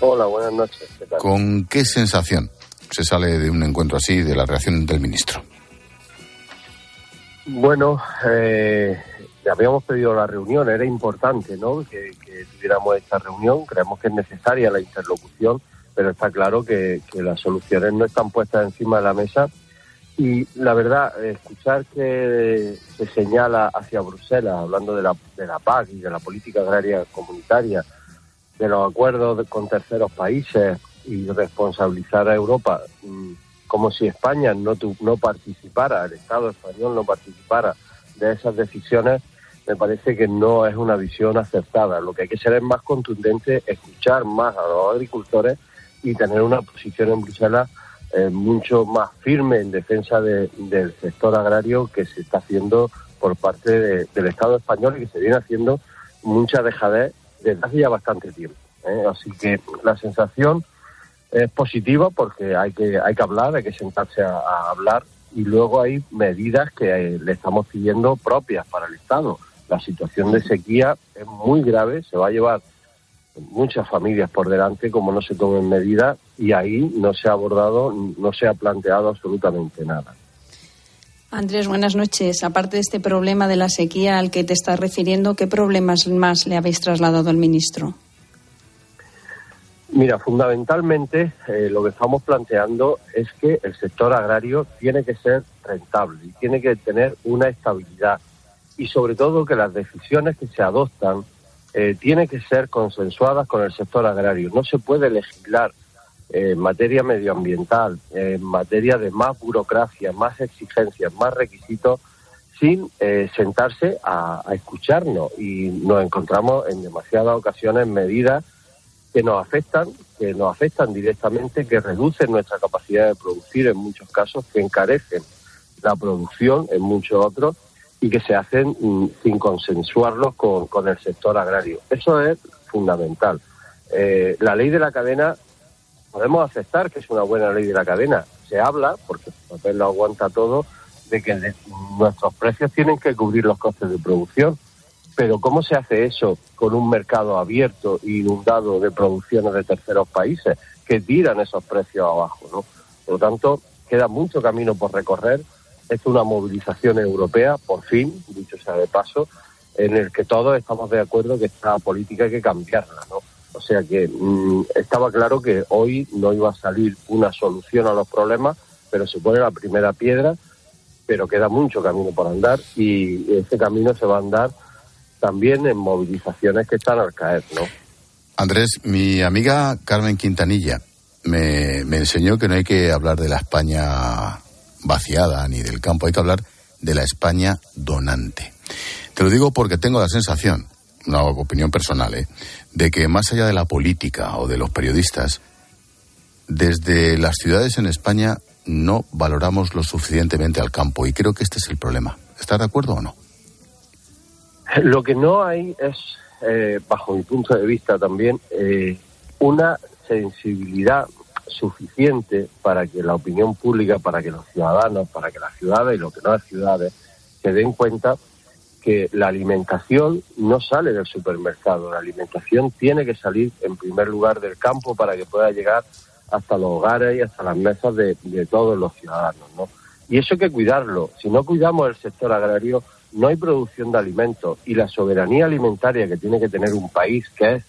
Hola, buenas noches. ¿Qué tal? ¿Con qué sensación se sale de un encuentro así de la reacción del ministro? Bueno, eh, habíamos pedido la reunión, era importante ¿no? que, tuviéramos esta reunión, creemos que es necesaria la interlocución, pero está claro que, que las soluciones no están puestas encima de la mesa y la verdad, escuchar que se señala hacia Bruselas, hablando de la, de la PAC y de la política agraria comunitaria, de los acuerdos con terceros países y responsabilizar a Europa mm, como si España no, tu- no participara, el Estado español no participara de esas decisiones, me parece que no es una visión acertada. Lo que hay que ser es más contundente, escuchar más a los agricultores y tener una posición en Bruselas eh, mucho más firme en defensa de- del sector agrario que se está haciendo por parte de- del Estado español y que se viene haciendo mucha dejadez desde hace ya bastante tiempo. ¿eh? Así que la sensación es positiva porque hay que hay que hablar, hay que sentarse a, a hablar y luego hay medidas que eh, le estamos pidiendo propias para el Estado. La situación de sequía es muy grave, se va a llevar muchas familias por delante como no se tomen medidas y ahí no se ha abordado, no se ha planteado absolutamente nada. Andrés, buenas noches. Aparte de este problema de la sequía al que te estás refiriendo, ¿qué problemas más le habéis trasladado al ministro? Mira, fundamentalmente eh, lo que estamos planteando es que el sector agrario tiene que ser rentable y tiene que tener una estabilidad y sobre todo que las decisiones que se adoptan eh, tienen que ser consensuadas con el sector agrario. No se puede legislar eh, en materia medioambiental, en materia de más burocracia, más exigencias, más requisitos, sin eh, sentarse a, a escucharnos. Y nos encontramos en demasiadas ocasiones medidas que nos afectan, que nos afectan directamente, que reducen nuestra capacidad de producir en muchos casos, que encarecen la producción en muchos otros y que se hacen mm, sin consensuarlos con, con el sector agrario. Eso es fundamental. Eh, la ley de la cadena, podemos aceptar que es una buena ley de la cadena. Se habla, porque el papel lo aguanta todo, de que nuestros precios tienen que cubrir los costes de producción. Pero ¿cómo se hace eso con un mercado abierto e inundado de producciones de terceros países que tiran esos precios abajo? ¿no? Por lo tanto, queda mucho camino por recorrer. Es una movilización europea, por fin, dicho sea de paso, en el que todos estamos de acuerdo que esta política hay que cambiarla. ¿no? O sea que mm, estaba claro que hoy no iba a salir una solución a los problemas, pero se pone la primera piedra, pero queda mucho camino por andar y ese camino se va a andar también en movilizaciones que están al caer, ¿no? Andrés, mi amiga Carmen Quintanilla me, me enseñó que no hay que hablar de la España vaciada ni del campo, hay que hablar de la España donante. Te lo digo porque tengo la sensación, una opinión personal, ¿eh? de que más allá de la política o de los periodistas, desde las ciudades en España no valoramos lo suficientemente al campo y creo que este es el problema. ¿Estás de acuerdo o no? Lo que no hay es, eh, bajo mi punto de vista también, eh, una sensibilidad suficiente para que la opinión pública, para que los ciudadanos, para que las ciudades y lo que no es ciudades, se den cuenta que la alimentación no sale del supermercado, la alimentación tiene que salir en primer lugar del campo para que pueda llegar hasta los hogares y hasta las mesas de, de todos los ciudadanos, ¿no? Y eso hay que cuidarlo. Si no cuidamos el sector agrario, no hay producción de alimentos y la soberanía alimentaria que tiene que tener un país, que es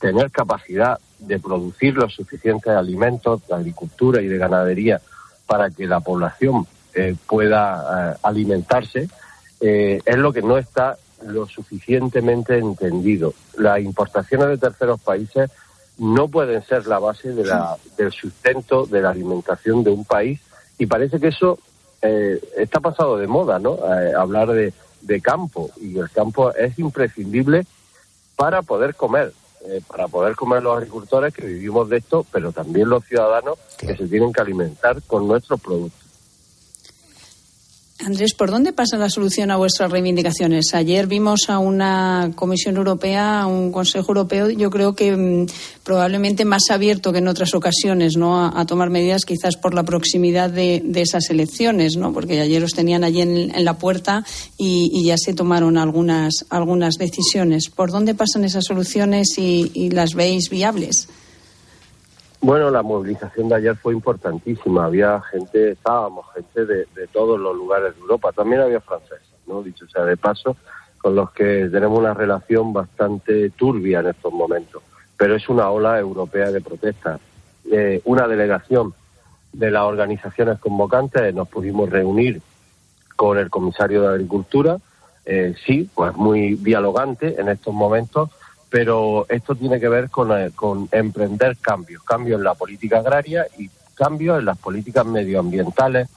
tener capacidad de producir los suficientes alimentos de agricultura y de ganadería para que la población eh, pueda eh, alimentarse, eh, es lo que no está lo suficientemente entendido. Las importaciones de terceros países no pueden ser la base de la, del sustento de la alimentación de un país y parece que eso eh, está pasado de moda, ¿no? Eh, hablar de, de campo y el campo es imprescindible para poder comer, eh, para poder comer los agricultores que vivimos de esto, pero también los ciudadanos que se tienen que alimentar con nuestros productos. Andrés, ¿por dónde pasa la solución a vuestras reivindicaciones? Ayer vimos a una Comisión Europea, a un Consejo Europeo, yo creo que mm, probablemente más abierto que en otras ocasiones, ¿no? A, tomar medidas, quizás por la proximidad de, esas elecciones, ¿no? Porque ayer os tenían allí en, la puerta y, ya se tomaron algunas, algunas decisiones. ¿Por dónde pasan esas soluciones y las veis viables? Bueno, la movilización de ayer fue importantísima. Había gente, estábamos gente de, de, todos los lugares de Europa. También había franceses, ¿no? Dicho sea de paso, con los que tenemos una relación bastante turbia en estos momentos. Pero es una ola europea de protesta. Eh, una delegación de las organizaciones convocantes nos pudimos reunir con el comisario de Agricultura. Eh, sí, pues muy dialogante en estos momentos pero esto tiene que ver con, eh, con, emprender cambios, cambios en la política agraria y cambios en las políticas medioambientales,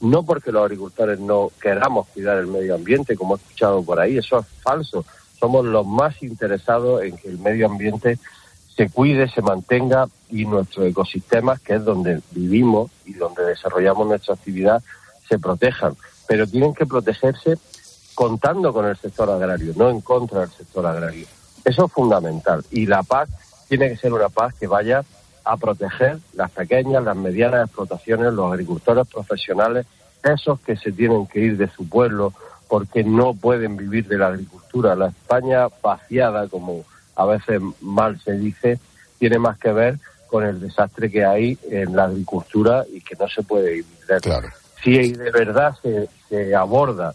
no porque los agricultores no queramos cuidar el medio ambiente, como he escuchado por ahí, eso es falso. Somos los más interesados en que el medio ambiente se cuide, se mantenga y nuestros ecosistemas, que es donde vivimos y donde desarrollamos nuestra actividad, se protejan. Pero tienen que protegerse contando con el sector agrario, no en contra del sector agrario. Eso es fundamental. Y la paz tiene que ser una paz que vaya a proteger las pequeñas, las medianas explotaciones, los agricultores profesionales, esos que se tienen que ir de su pueblo porque no pueden vivir de la agricultura. La España vaciada, como a veces mal se dice, tiene más que ver con el desastre que hay en la agricultura y que no se puede vivir de claro. Si de verdad se, se aborda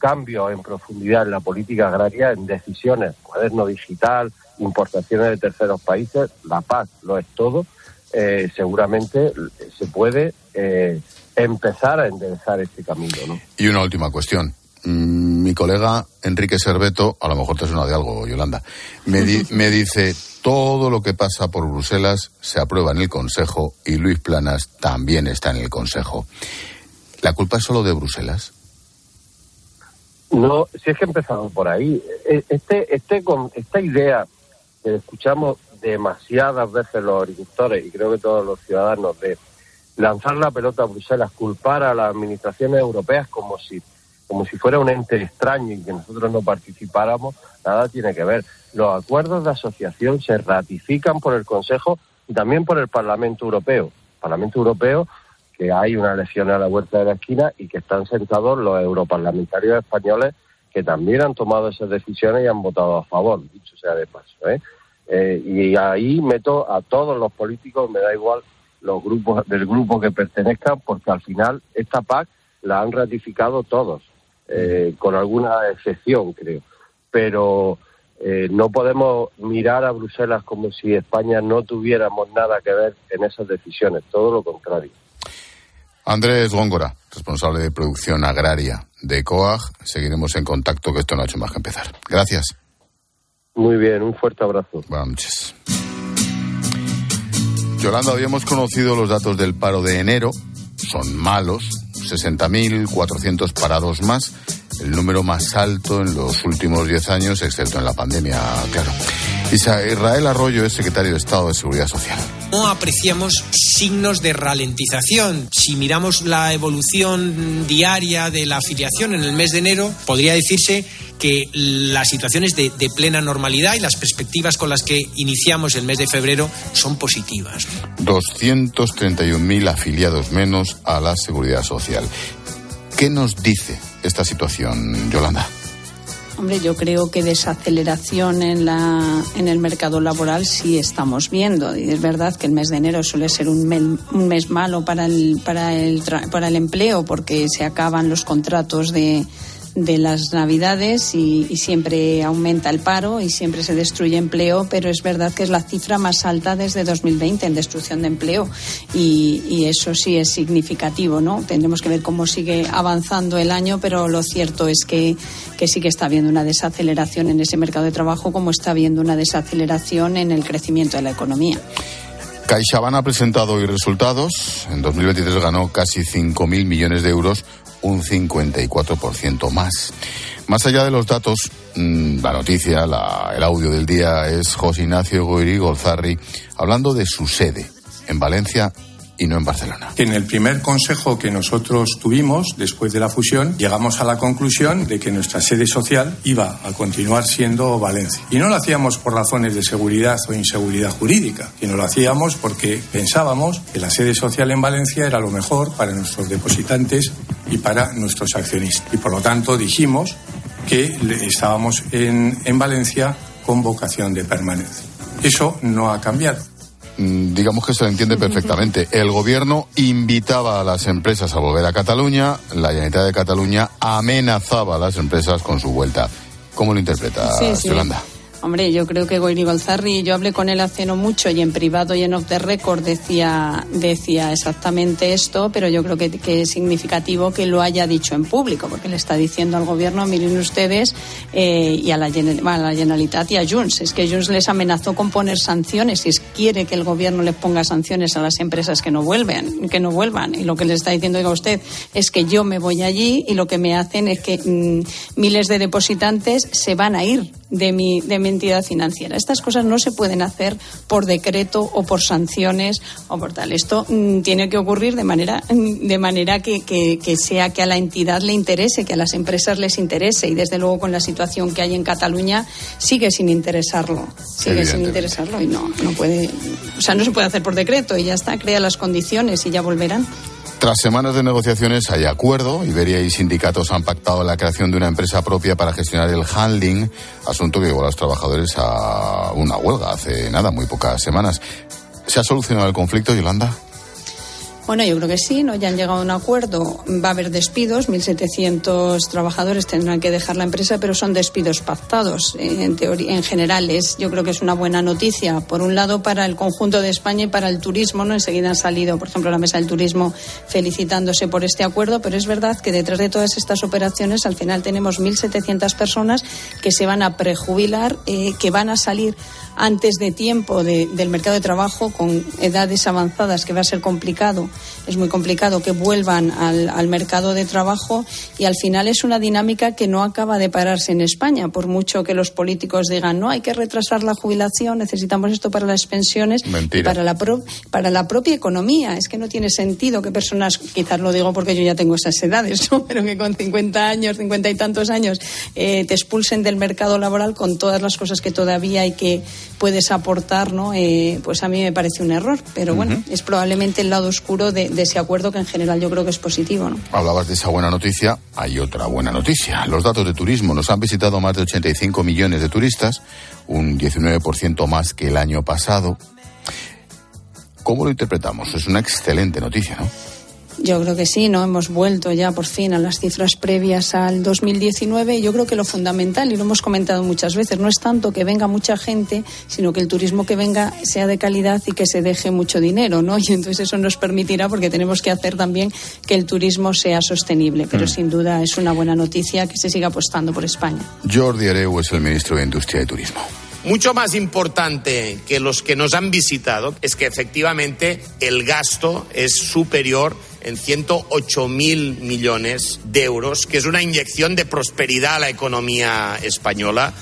cambios en profundidad en la política agraria, en decisiones, cuaderno digital, importaciones de terceros países, la paz lo es todo, eh, seguramente se puede eh, empezar a enderezar este camino. ¿no? Y una última cuestión. Mm, mi colega Enrique Serveto, a lo mejor te suena de algo, Yolanda, me, di me dice, todo lo que pasa por Bruselas se aprueba en el Consejo y Luis Planas también está en el Consejo. ¿La culpa es solo de Bruselas? No, si es que empezamos por ahí. Este, este, con esta idea que escuchamos demasiadas veces los agricultores y creo que todos los ciudadanos de lanzar la pelota a Bruselas, culpar a las administraciones europeas como si como si fuera un ente extraño y que nosotros no participáramos, nada tiene que ver. Los acuerdos de asociación se ratifican por el Consejo y también por el Parlamento Europeo. Parlamento Europeo que hay una elección a la vuelta de la esquina y que están sentados los europarlamentarios españoles que también han tomado esas decisiones y han votado a favor, dicho sea de paso. ¿eh? Eh, y ahí meto a todos los políticos, me da igual los grupos del grupo que pertenezcan, porque al final esta PAC la han ratificado todos. Eh, con alguna excepción, creo. Pero eh, no podemos mirar a Bruselas como si España no tuviéramos nada que ver en esas decisiones, todo lo contrario. Andrés Góngora, responsable de producción agraria de COAG. Seguiremos en contacto, que esto no ha hecho más que empezar. Gracias. Muy bien, un fuerte abrazo. Buenas noches. Yolanda, habíamos conocido los datos del paro de enero. Son malos, 60.400 parados más, el número más alto en los últimos 10 años, excepto en la pandemia, claro. Israel Arroyo es secretario de Estado de Seguridad Social. No apreciamos signos de ralentización. Si miramos la evolución diaria de la afiliación en el mes de enero, podría decirse que las situaciones de, de plena normalidad y las perspectivas con las que iniciamos el mes de febrero son positivas. 231.000 afiliados menos a la seguridad social. ¿Qué nos dice esta situación, Yolanda? Hombre, yo creo que desaceleración en, la, en el mercado laboral sí estamos viendo. Y es verdad que el mes de enero suele ser un un mes malo para el, para, el, para el empleo porque se acaban los contratos de, de las Navidades y, y, siempre aumenta el paro y siempre se destruye empleo, pero es verdad que es la cifra más alta desde 2020 en destrucción de empleo y, eso sí es significativo, ¿no? Tendremos que ver cómo sigue avanzando el año, pero lo cierto es que, que sí que está habiendo una desaceleración en ese mercado de trabajo como está habiendo una desaceleración en el crecimiento de la economía. CaixaBank ha presentado hoy resultados. En 2023 ganó casi 5.000 millones de euros, un 54% más. Más allá de los datos, la noticia, la, el audio del día es José Ignacio Goiri Golzarri hablando de su sede en Valencia y no en Barcelona. En el primer consejo que nosotros tuvimos después de la fusión, llegamos a la conclusión de que nuestra sede social iba a continuar siendo Valencia. Y no lo hacíamos por razones de seguridad o inseguridad jurídica, sino lo hacíamos porque pensábamos que la sede social en Valencia era lo mejor para nuestros depositantes y para nuestros accionistas. Y por lo tanto dijimos que estábamos en, en Valencia con vocación de permanencia. Eso no ha cambiado digamos que se lo entiende perfectamente. El gobierno invitaba a las empresas a volver a Cataluña, la Generalitat de Cataluña amenazaba a las empresas con su vuelta. ¿Cómo lo interpreta sí, sí. Yolanda? Hombre, yo creo que Goiri Golzarri, yo hablé con él hace no mucho y en privado y en off the record decía, decía exactamente esto, pero yo creo que, que, es significativo que lo haya dicho en público, porque le está diciendo al gobierno, miren ustedes, eh, y a la, a Generalitat y a Junts. Es que Junts les amenazó con poner sanciones y quiere que el gobierno les ponga sanciones a las empresas que no vuelven, que no vuelvan. Y lo que le está diciendo a usted es que yo me voy allí y lo que me hacen es que mmm, miles de depositantes se van a ir de mi, de mi entidad financiera. Estas cosas no se pueden hacer por decreto o por sanciones o por tal. Esto mmm, tiene que ocurrir de manera, de manera que, que, que, sea que a la entidad le interese, que a las empresas les interese. Y desde luego con la situación que hay en Cataluña sigue sin interesarlo. Sigue sin interesarlo y no, no puede. O sea, no se puede hacer por decreto y ya está, crea las condiciones y ya volverán. Tras semanas de negociaciones hay acuerdo. Iberia y sindicatos han pactado la creación de una empresa propia para gestionar el handling, asunto que llevó a los trabajadores a una huelga hace nada, muy pocas semanas. ¿Se ha solucionado el conflicto, Yolanda? Bueno, yo creo que sí, ¿no? Ya han llegado a un acuerdo. Va a haber despidos, 1.700 trabajadores tendrán que dejar la empresa, pero son despidos pactados. En, teoría, en general, es, yo creo que es una buena noticia. Por un lado, para el conjunto de España y para el turismo, ¿no? Enseguida han salido, por ejemplo, la Mesa del Turismo felicitándose por este acuerdo, pero es verdad que detrás de todas estas operaciones, al final tenemos 1.700 personas que se van a prejubilar, eh, que van a salir antes de tiempo de, del mercado de trabajo con edades avanzadas, que va a ser complicado es muy complicado que vuelvan al, al mercado de trabajo y al final es una dinámica que no acaba de pararse en España, por mucho que los políticos digan, no, hay que retrasar la jubilación, necesitamos esto para las pensiones y para la, pro- para la propia economía. Es que no tiene sentido que personas, quizás lo digo porque yo ya tengo esas edades, ¿no? pero que con 50 años, 50 y tantos años, eh, te expulsen del mercado laboral con todas las cosas que todavía hay que puedes aportar, ¿no? Eh, pues a mí me parece un error. Pero bueno, es probablemente el lado oscuro de, de ese acuerdo que en general yo creo que es positivo, ¿no? Hablabas de esa buena noticia, hay otra buena noticia. Los datos de turismo nos han visitado más de 85 millones de turistas, un 19% más que el año pasado. ¿Cómo lo interpretamos? Es una excelente noticia, ¿no? Yo creo que sí, ¿no? Hemos vuelto ya por fin a las cifras previas al 2019 y yo creo que lo fundamental, y lo hemos comentado muchas veces, no es tanto que venga mucha gente, sino que el turismo que venga sea de calidad y que se deje mucho dinero, ¿no? Y entonces eso nos permitirá, porque tenemos que hacer también que el turismo sea sostenible. Pero Mm. sin duda es una buena noticia que se siga apostando por España. Jordi Areu es el ministro de Industria y Turismo. Mucho más importante que los que nos han visitado es que efectivamente el gasto es superior en 108 mil millones de euros, que es una inyección de prosperidad a la economía española.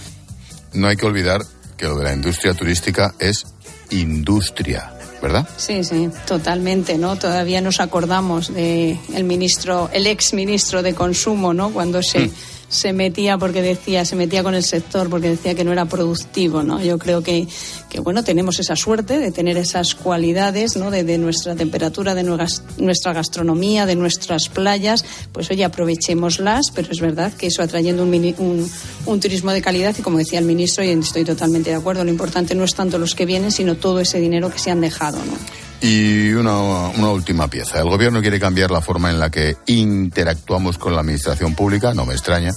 No hay que olvidar que lo de la industria turística es industria, ¿verdad? Sí, sí, totalmente, ¿no? Todavía nos acordamos de el ministro, el ex ministro de consumo, ¿no? Cuando se se metía porque decía, se metía con el sector porque decía que no era productivo, ¿no? Yo creo que, que bueno, tenemos esa suerte de tener esas cualidades, ¿no? De, nuestra temperatura, de nuestra gastronomía, de nuestras playas, pues oye, aprovechémoslas, pero es verdad que eso atrayendo un, mini- un, un turismo de calidad y como decía el ministro, y estoy totalmente de acuerdo, lo importante no es tanto los que vienen, sino todo ese dinero que se han dejado, ¿no? Y una, una última pieza. El gobierno quiere cambiar la forma en la que interactuamos con la administración pública, no me extraña.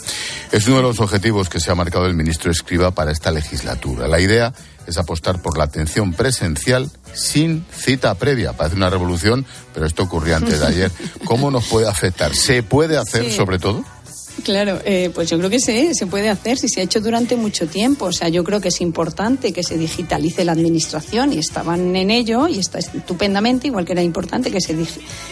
Es uno de los objetivos que se ha marcado el ministro Escriba para esta legislatura. La idea es apostar por la atención presencial sin cita previa. Parece una revolución, pero esto ocurrió antes de ayer. ¿Cómo nos puede afectar? ¿Se puede hacer Sí. sobre todo? Claro, eh, pues yo creo que sí, se puede hacer, si se ha hecho durante mucho tiempo. O sea, yo creo que es importante que se digitalice la administración y estaban en ello y está estupendamente, igual que era importante que se,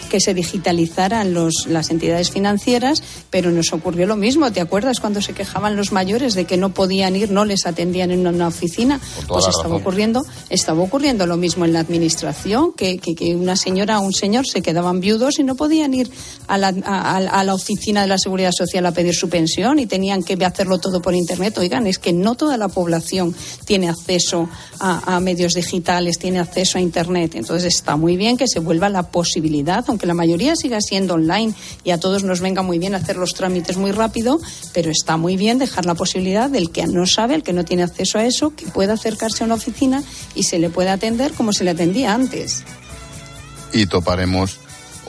que se digitalizaran los, las entidades financieras, pero nos ocurrió lo mismo. ¿Te acuerdas cuando se quejaban los mayores de que no podían ir, no les atendían en una oficina? Pues estaba razón. ocurriendo, estaba ocurriendo lo mismo en la administración, que, que, que una señora o un señor se quedaban viudos y no podían ir a la, a, a la oficina de la Seguridad Social a pedir su pensión y tenían que hacerlo todo por Internet. Oigan, es que no toda la población tiene acceso a, medios digitales, tiene acceso a Internet. Entonces está muy bien que se vuelva la posibilidad, aunque la mayoría siga siendo online y a todos nos venga muy bien hacer los trámites muy rápido, pero está muy bien dejar la posibilidad del que no sabe, el que no tiene acceso a eso, que pueda acercarse a una oficina y se le pueda atender como se le atendía antes. y toparemos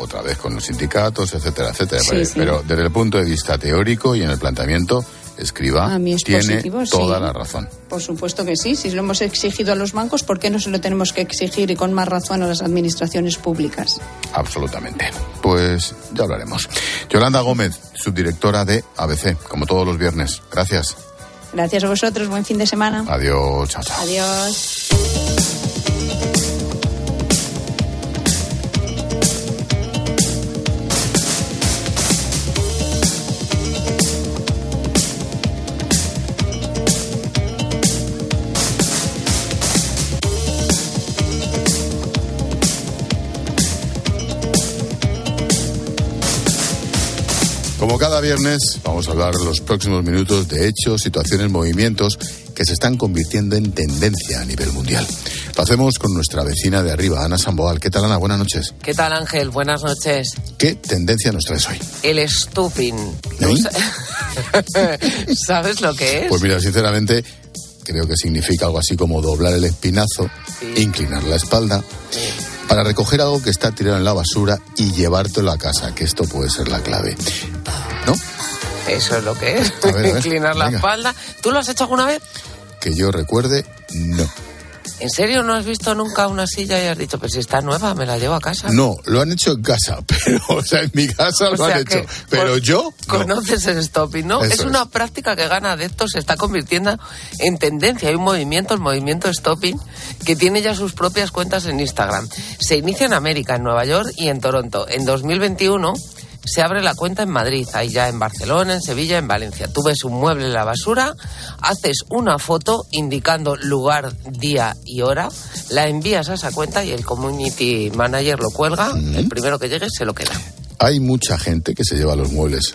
otra vez con los sindicatos, etcétera, etcétera. Sí, sí. Pero desde el punto de vista teórico y en el planteamiento, Escriba es tiene positivo, sí. toda la razón. Por supuesto que sí. Si lo hemos exigido a los bancos, ¿por qué no se lo tenemos que exigir y con más razón a las administraciones públicas? Absolutamente. Pues ya hablaremos. Yolanda Gómez, subdirectora de ABC, como todos los viernes. Gracias. Gracias a vosotros. Buen fin de semana. Adiós. Chao, chao. Adiós. Como cada viernes, vamos a hablar los próximos minutos de hechos, situaciones, movimientos que se están convirtiendo en tendencia a nivel mundial. Lo hacemos con nuestra vecina de arriba, Ana Samboal. ¿Qué tal, Ana? Buenas noches. ¿Qué tal, Ángel? Buenas noches. ¿Qué tendencia nos traes hoy? El stuping. ¿Sabes lo que es? Pues mira, sinceramente, creo que significa algo así como doblar el espinazo, inclinar la espalda, para recoger algo que está tirado en la basura y llevártelo a casa, que esto puede ser la clave. ¿No? Eso es lo que es. A ver, a ver, Inclinar la espalda. ¿Tú lo has hecho alguna vez? Que yo recuerde, no. ¿En serio no has visto nunca una silla y has dicho, pues si está nueva, me la llevo a casa? No, lo han hecho en casa, pero, o sea, en mi casa O lo han hecho. Pero yo, no. Conoces el stopping, ¿no? Eso es es. una práctica que gana adeptos, se está convirtiendo en tendencia. Hay un movimiento, el movimiento stopping, que tiene ya sus propias cuentas en Instagram. Se inicia en América, en Nueva York y en Toronto. En 2021 se abre la cuenta en Madrid, ahí ya en Barcelona, en Sevilla, en Valencia. Tú ves un mueble en la basura, haces una foto indicando lugar, día y hora, la envías a esa cuenta y el community manager lo cuelga, el primero que llegue se lo queda. Hay mucha gente que se lleva los muebles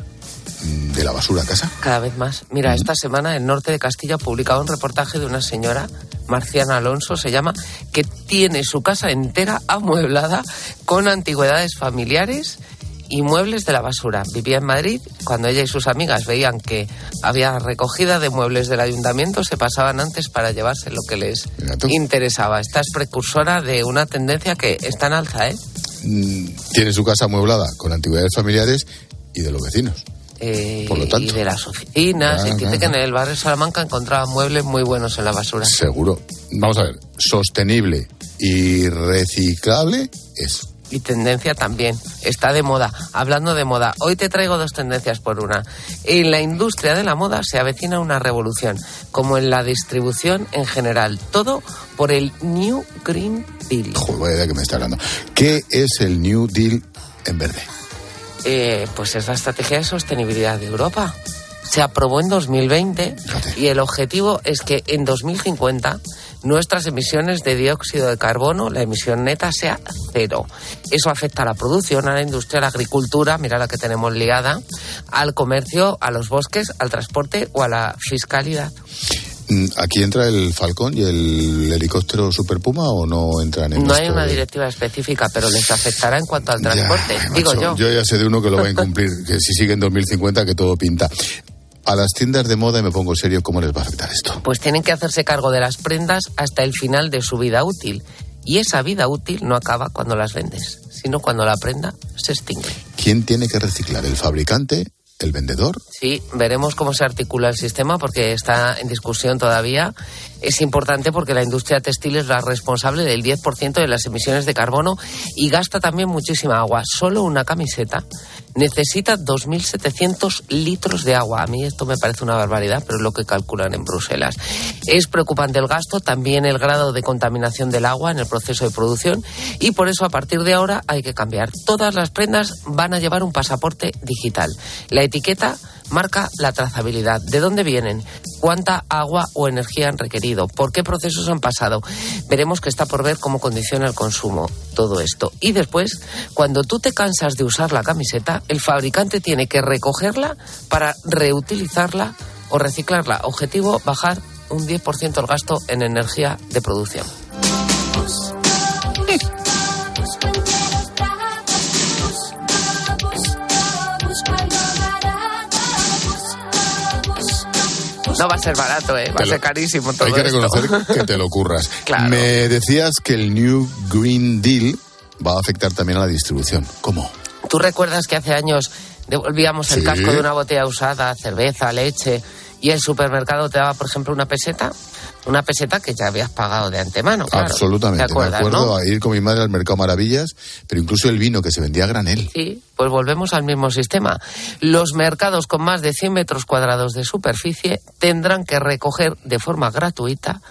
mm, de la basura a casa. Cada vez más. Mira, esta semana el norte de Castilla ha publicado un reportaje de una señora, Marciana Alonso se llama, que tiene su casa entera amueblada con antigüedades familiares y muebles de la basura. Vivía en Madrid. Cuando ella y sus amigas veían que había recogida de muebles del ayuntamiento, se pasaban antes para llevarse lo que les interesaba. Esta es precursora de una tendencia que está en alza, ¿eh? Mm, Tiene su casa amueblada con antigüedades familiares y de los vecinos. Eh, Por lo tanto. y de las oficinas. Ah, y dice ah, que en el barrio Salamanca encontraba muebles muy buenos en la basura. Seguro. Vamos a ver, sostenible y reciclable es. Y tendencia también. Está de moda. Hablando de moda, hoy te traigo dos tendencias por una. En la industria de la moda se avecina una revolución, como en la distribución en general. Todo por el New Green Deal. Joder, que me está hablando. ¿Qué es el New Deal en verde? Eh, pues es la estrategia de sostenibilidad de Europa. Se aprobó en 2020 y el objetivo es que en 2050 nuestras emisiones de dióxido de carbono, la emisión neta, sea cero. Eso afecta a la producción, a la industria, a la agricultura, mira la que tenemos liada, al comercio, a los bosques, al transporte o a la fiscalidad. Mm, ¿Aquí entra el Falcón y el helicóptero Super Puma o no entran en No hay una de- directiva específica, pero les afectará en cuanto al transporte, digo Macho, yo. ya sé de uno que lo va a incumplir, que si sigue en 2050 que todo pinta. A las tiendas de moda, y me pongo serio, ¿cómo les va a afectar esto? Pues tienen que hacerse cargo de las prendas hasta el final de su vida útil. Y esa vida útil no acaba cuando las vendes, sino cuando la prenda se extingue. ¿Quién tiene que reciclar? ¿El fabricante? ¿El vendedor? Sí, veremos cómo se articula el sistema porque está en discusión todavía. Es importante porque la industria textil es la responsable del 10% de las emisiones de carbono y gasta también muchísima agua. Solo una camiseta necesita 2.700 litros de agua. A mí esto me parece una barbaridad, pero es lo que calculan en Bruselas. Es preocupante el gasto, también el grado de contaminación del agua en el proceso de producción y por eso a partir de ahora hay que cambiar. Todas las prendas van a llevar un pasaporte digital. La etiqueta marca la trazabilidad, de dónde vienen, cuánta agua o energía han requerido, por qué procesos han pasado. Veremos que está por ver cómo condiciona el consumo todo esto. Y después, cuando tú te cansas de usar la camiseta, el fabricante tiene que recogerla para reutilizarla o reciclarla. Objetivo, bajar un 10% el gasto en energía de producción. No va a ser barato, ¿eh? va a ser carísimo todo Hay que esto. reconocer que te lo curras. Claro. Me decías que el New Green Deal va a afectar también a la distribución. ¿Cómo? ¿Tú recuerdas que hace años devolvíamos el Sí. casco de una botella usada, cerveza, leche, y el supermercado te daba, por ejemplo, una peseta? Una peseta que ya habías pagado de antemano, claro. Absolutamente. ¿Te acuerdas, me acuerdo no? a ir con mi madre al mercado Maravillas, pero incluso el vino que se vendía a granel. Sí, pues volvemos al mismo sistema. Los mercados con más de 100 metros cuadrados de superficie tendrán que recoger de forma gratuita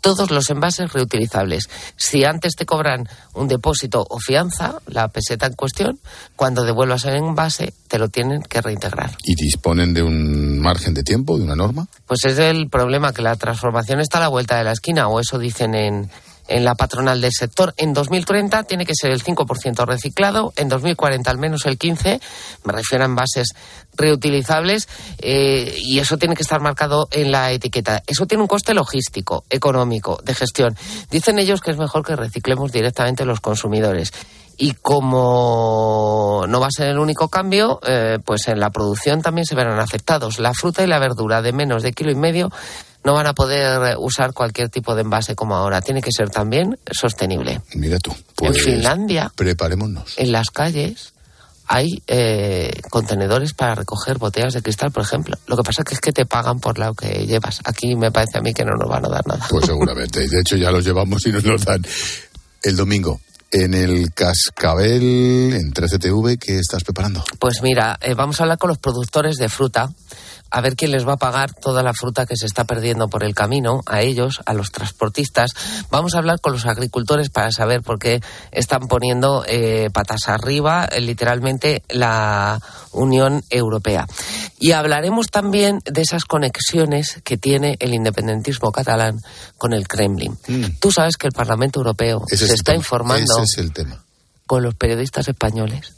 todos los envases reutilizables. Si antes te cobran un depósito o fianza, la peseta en cuestión, cuando devuelvas el envase te lo tienen que reintegrar. ¿Y disponen de un margen de tiempo, de una norma? Pues es el problema, que la transformación está a la vuelta de la esquina, o eso dicen en, en la patronal del sector. En 2030 tiene que ser el 5% reciclado, en 2040 al menos el 15%, me refiero a envases reutilizables, eh, y eso tiene que estar marcado en la etiqueta. Eso tiene un coste logístico, económico, de gestión. Dicen ellos que es mejor que reciclemos directamente los consumidores. Y como no va a ser el único cambio, eh, pues en la producción también se verán afectados. La fruta y la verdura de menos de kilo y medio no van a poder eh, usar cualquier tipo de envase como ahora. Tiene que ser también sostenible. Mira tú. en Pues Finlandia, Preparémonos. en las calles, hay eh, contenedores para recoger botellas de cristal, por ejemplo. Lo que pasa es que te pagan por lo que llevas. Aquí me parece a mí que no nos van a dar nada. Pues seguramente. De hecho, ya los llevamos y nos los dan. El domingo, en el Cascabel, en 13TV, ¿qué estás preparando? Pues mira, eh, vamos a hablar con los productores de fruta a ver quién les va a pagar toda la fruta que se está perdiendo por el camino, a ellos, a los transportistas. Vamos a hablar con los agricultores para saber por qué están poniendo eh, patas arriba, eh, literalmente, la Unión Europea. Y hablaremos también de esas conexiones que tiene el independentismo catalán con el Kremlin. Mm. Tú sabes que el Parlamento Europeo Ese se está tema. informando Ese es el tema. con los periodistas españoles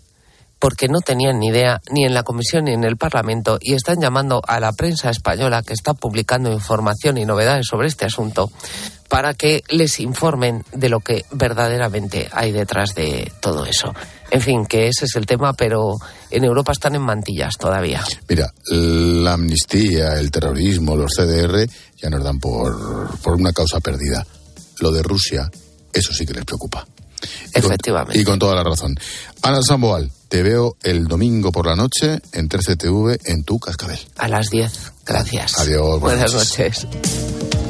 porque no tenían ni idea ni en la Comisión ni en el Parlamento y están llamando a la prensa española que está publicando información y novedades sobre este asunto para que les informen de lo que verdaderamente hay detrás de todo eso. En fin, que ese es el tema, pero en Europa están en mantillas todavía. Mira, la amnistía, el terrorismo, los CDR ya nos dan por, por una causa perdida. Lo de Rusia, eso sí que les preocupa. Y con- Efectivamente. y con toda la razón. Ana Samboal, te veo el domingo por la noche en 13TV en tu cascabel. A las 10. Gracias. Adiós, buenas Buenas noches. Y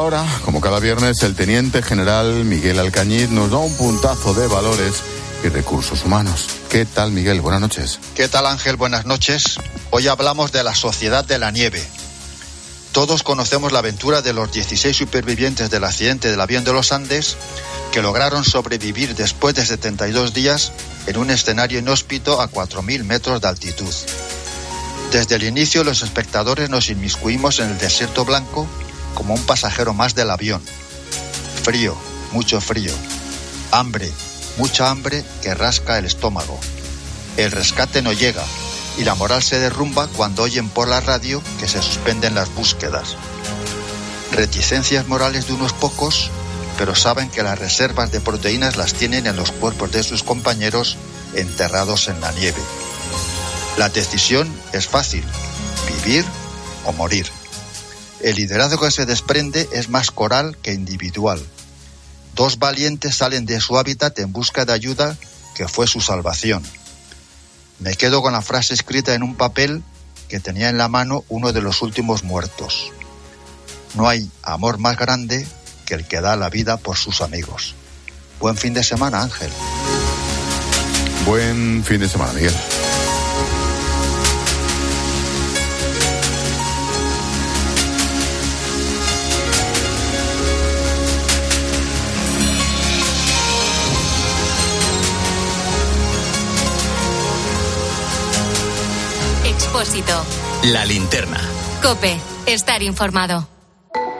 hora, como cada viernes, el teniente general Miguel Alcañiz nos da un puntazo de valores y recursos humanos. ¿Qué tal, Miguel? Buenas noches. ¿Qué tal Ángel? Buenas noches. Hoy hablamos de la Sociedad de la Nieve. Todos conocemos la aventura de los 16 supervivientes del accidente del avión de los Andes que lograron sobrevivir después de 72 días en un escenario inhóspito a 4.000 metros de altitud. Desde el inicio los espectadores nos inmiscuimos en el desierto blanco como un pasajero más del avión. Frío, mucho frío. Hambre, mucha hambre que rasca el estómago. El rescate no llega y la moral se derrumba cuando oyen por la radio que se suspenden las búsquedas. Reticencias morales de unos pocos, pero saben que las reservas de proteínas las tienen en los cuerpos de sus compañeros enterrados en la nieve. La decisión es fácil, vivir o morir. El liderazgo que se desprende es más coral que individual. Dos valientes salen de su hábitat en busca de ayuda que fue su salvación. Me quedo con la frase escrita en un papel que tenía en la mano uno de los últimos muertos. No hay amor más grande que el que da la vida por sus amigos. Buen fin de semana, Ángel. Buen fin de semana, Miguel. Expósito. La linterna. Cope. Estar informado.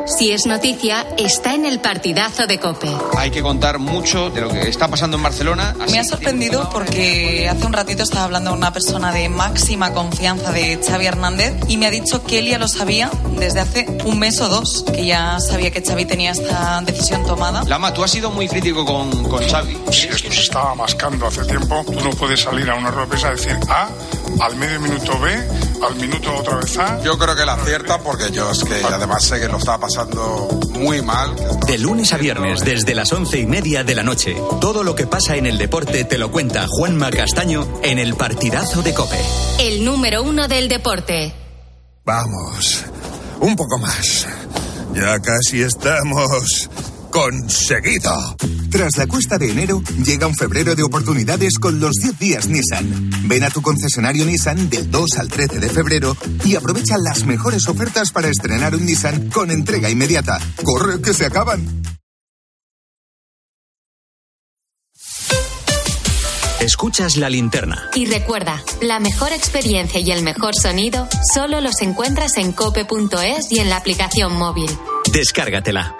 Si es noticia, está en el partidazo de Cope. Hay que contar mucho de lo que está pasando en Barcelona. Me ha sorprendido porque hace un ratito estaba hablando una persona de máxima confianza de Xavi Hernández y me ha dicho que él ya lo sabía desde hace un mes o dos, que ya sabía que Xavi tenía esta decisión tomada. Lama, tú has sido muy crítico con, con Xavi. Si esto se estaba mascando hace tiempo, tú no puedes salir a una rueda de prensa a decir A, al medio minuto B, al minuto otra vez A. Yo creo que la acierta porque yo es que además sé que lo estaba pasando muy mal. De lunes a viernes desde las once y media de la noche. Todo lo que pasa en el deporte te lo cuenta Juanma Castaño en el partidazo de Cope. El número uno del deporte. Vamos, un poco más. Ya casi estamos conseguido. Tras la cuesta de enero, llega un febrero de oportunidades con los 10 días Nissan. Ven a tu concesionario Nissan del 2 al 13 de febrero y aprovecha las mejores ofertas para estrenar un Nissan con entrega inmediata. ¡Corre que se acaban! Escuchas la linterna. Y recuerda, la mejor experiencia y el mejor sonido solo los encuentras en cope.es y en la aplicación móvil. Descárgatela.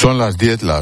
Son las 10, las